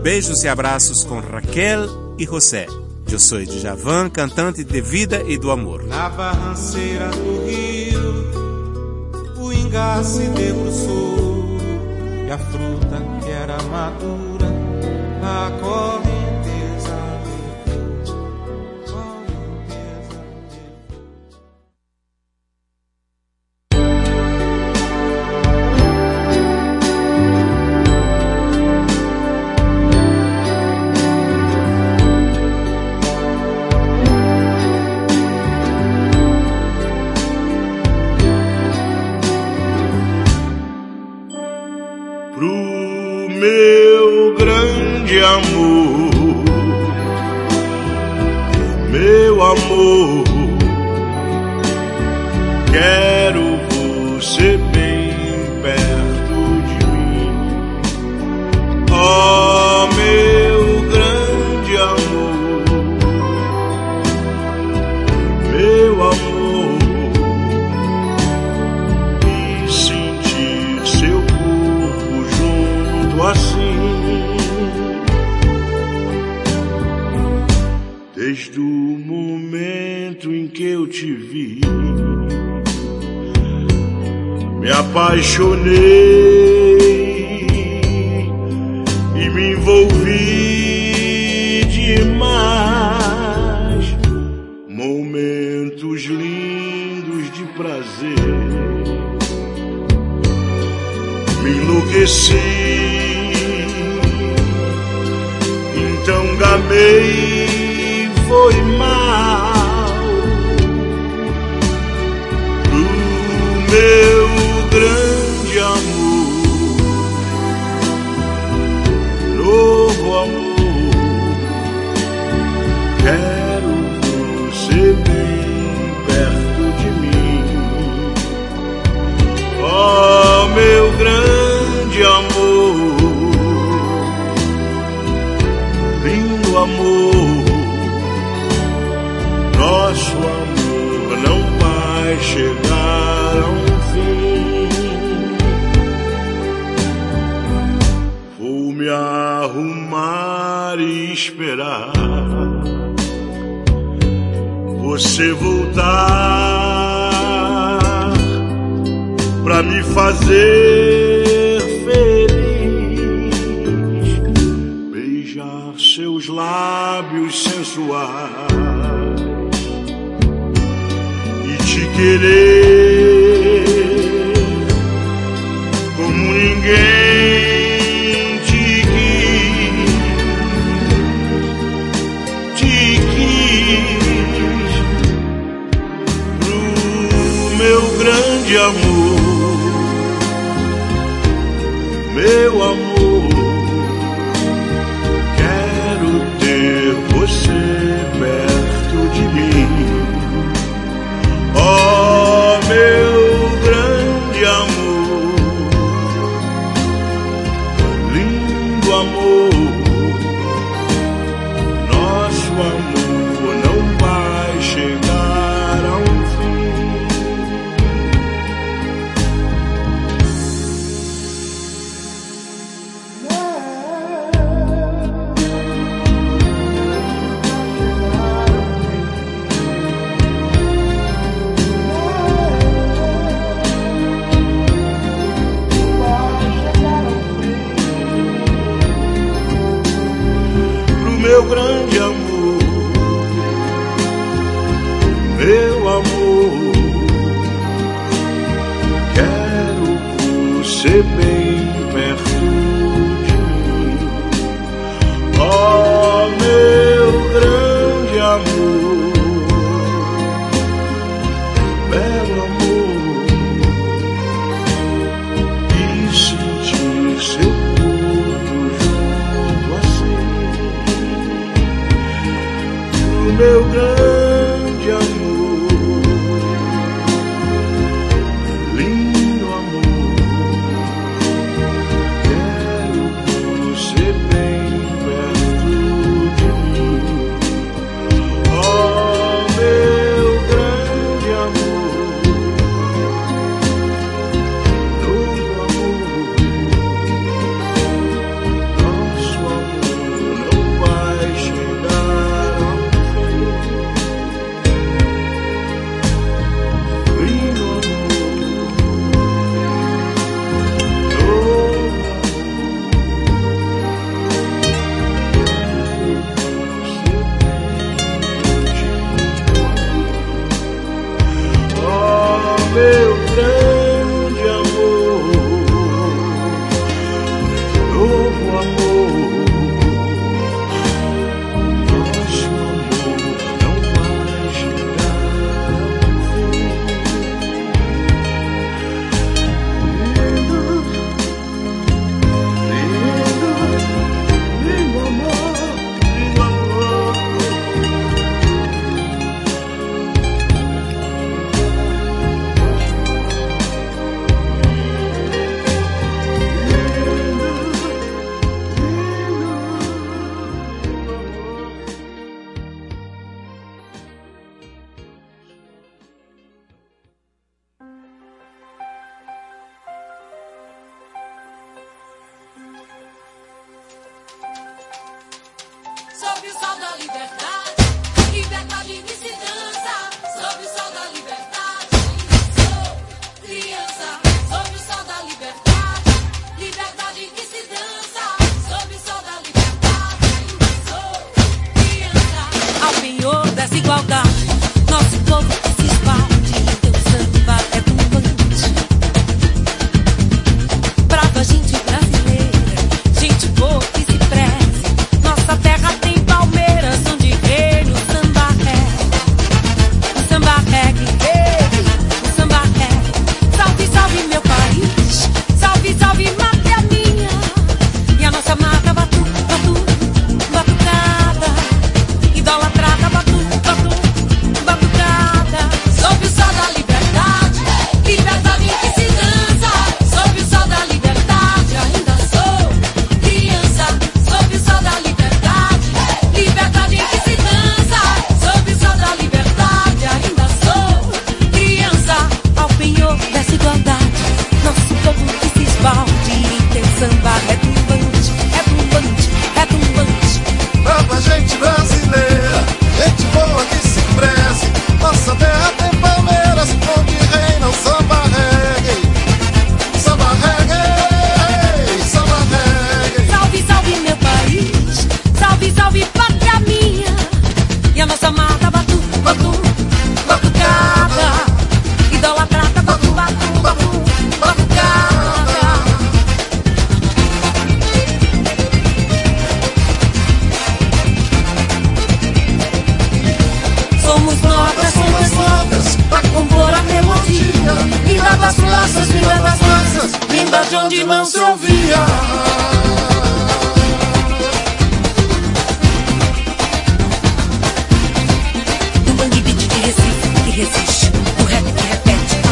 Beijos e abraços com Raquel e José. Eu sou Djavan, cantante de vida e do amor. Na barranceira do rio, o debruçou more.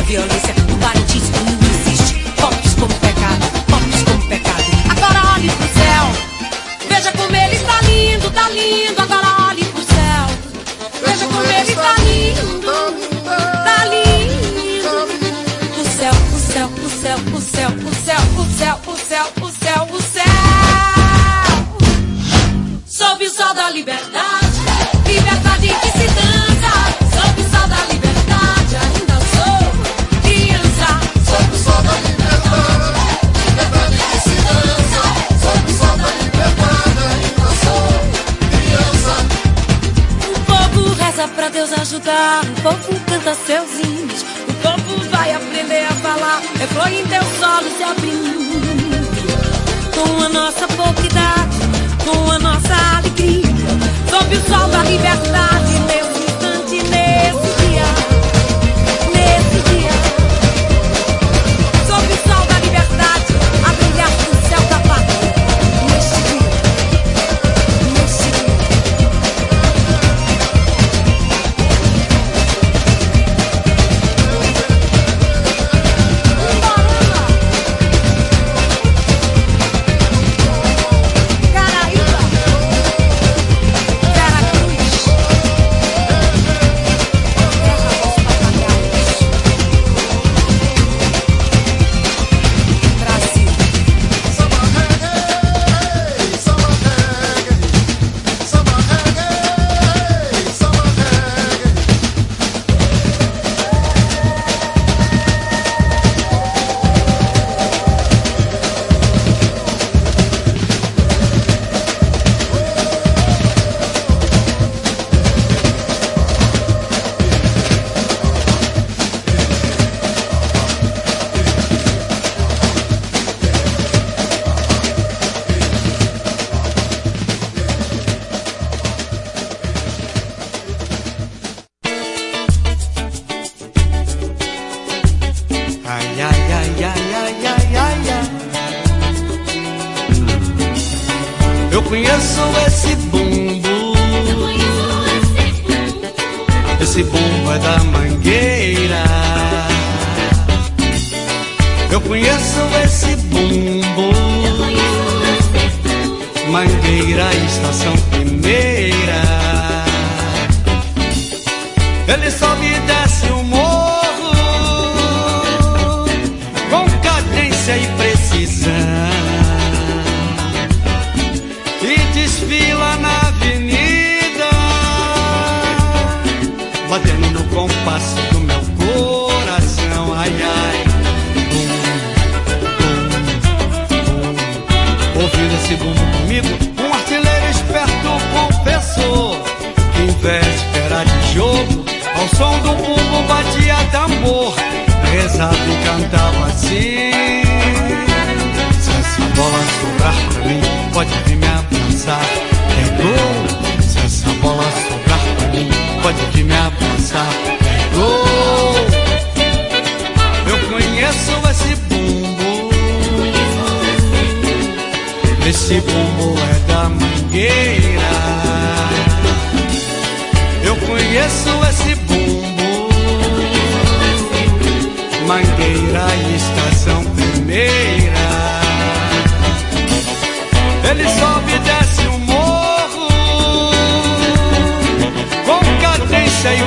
Violência,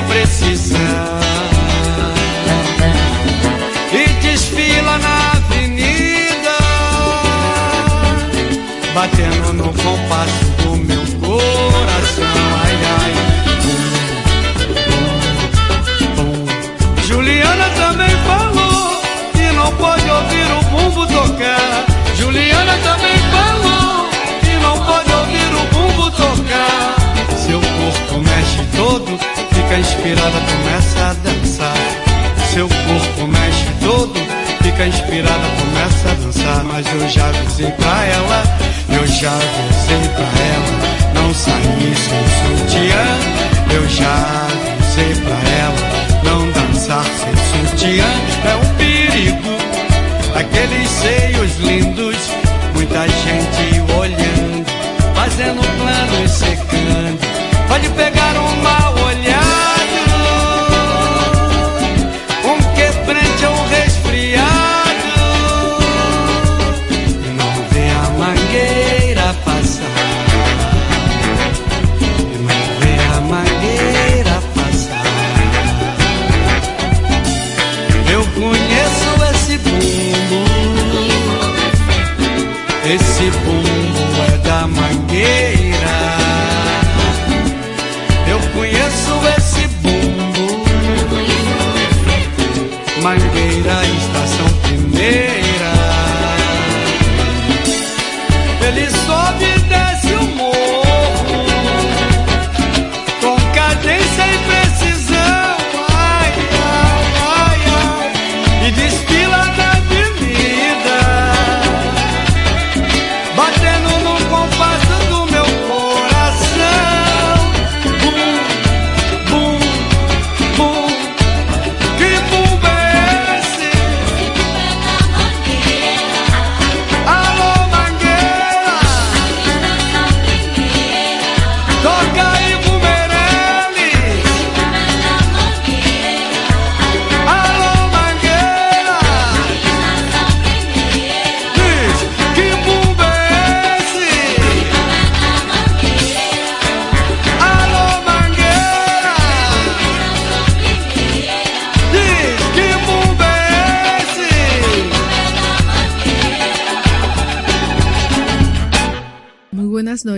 cadência e precisão. E desfila na avenida, batendo no compasso do meu coração. Ai, ai. Juliana também falou que não pode ouvir o bumbo tocar. Inspirada, começa a dançar. Seu corpo mexe todo, fica inspirada, começa a dançar. Mas eu já avisei pra ela, eu já avisei pra ela, não sair sem sutiã. Eu já avisei pra ela, não dançar sem sutiã. É um perigo, aqueles seios lindos, muita gente olhando, fazendo plano e secando. Pode pegar um mal ou um resfriado, e não vê a mangueira passar, e não vê a mangueira passar. Eu conheço esse bumbo, esse bumbo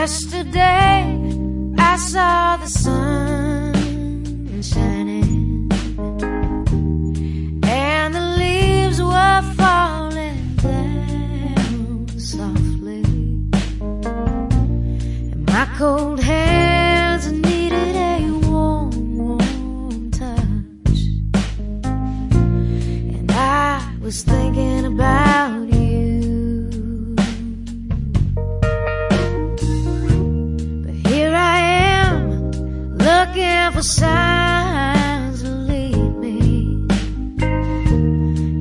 Yesterday I saw the sun shining and the leaves were falling down softly. And my cold hands needed a warm, warm touch. And I was thinking about you looking for signs to lead me.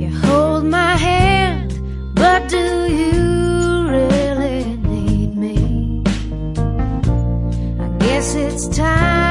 You hold my hand, but do you really need me? I guess it's time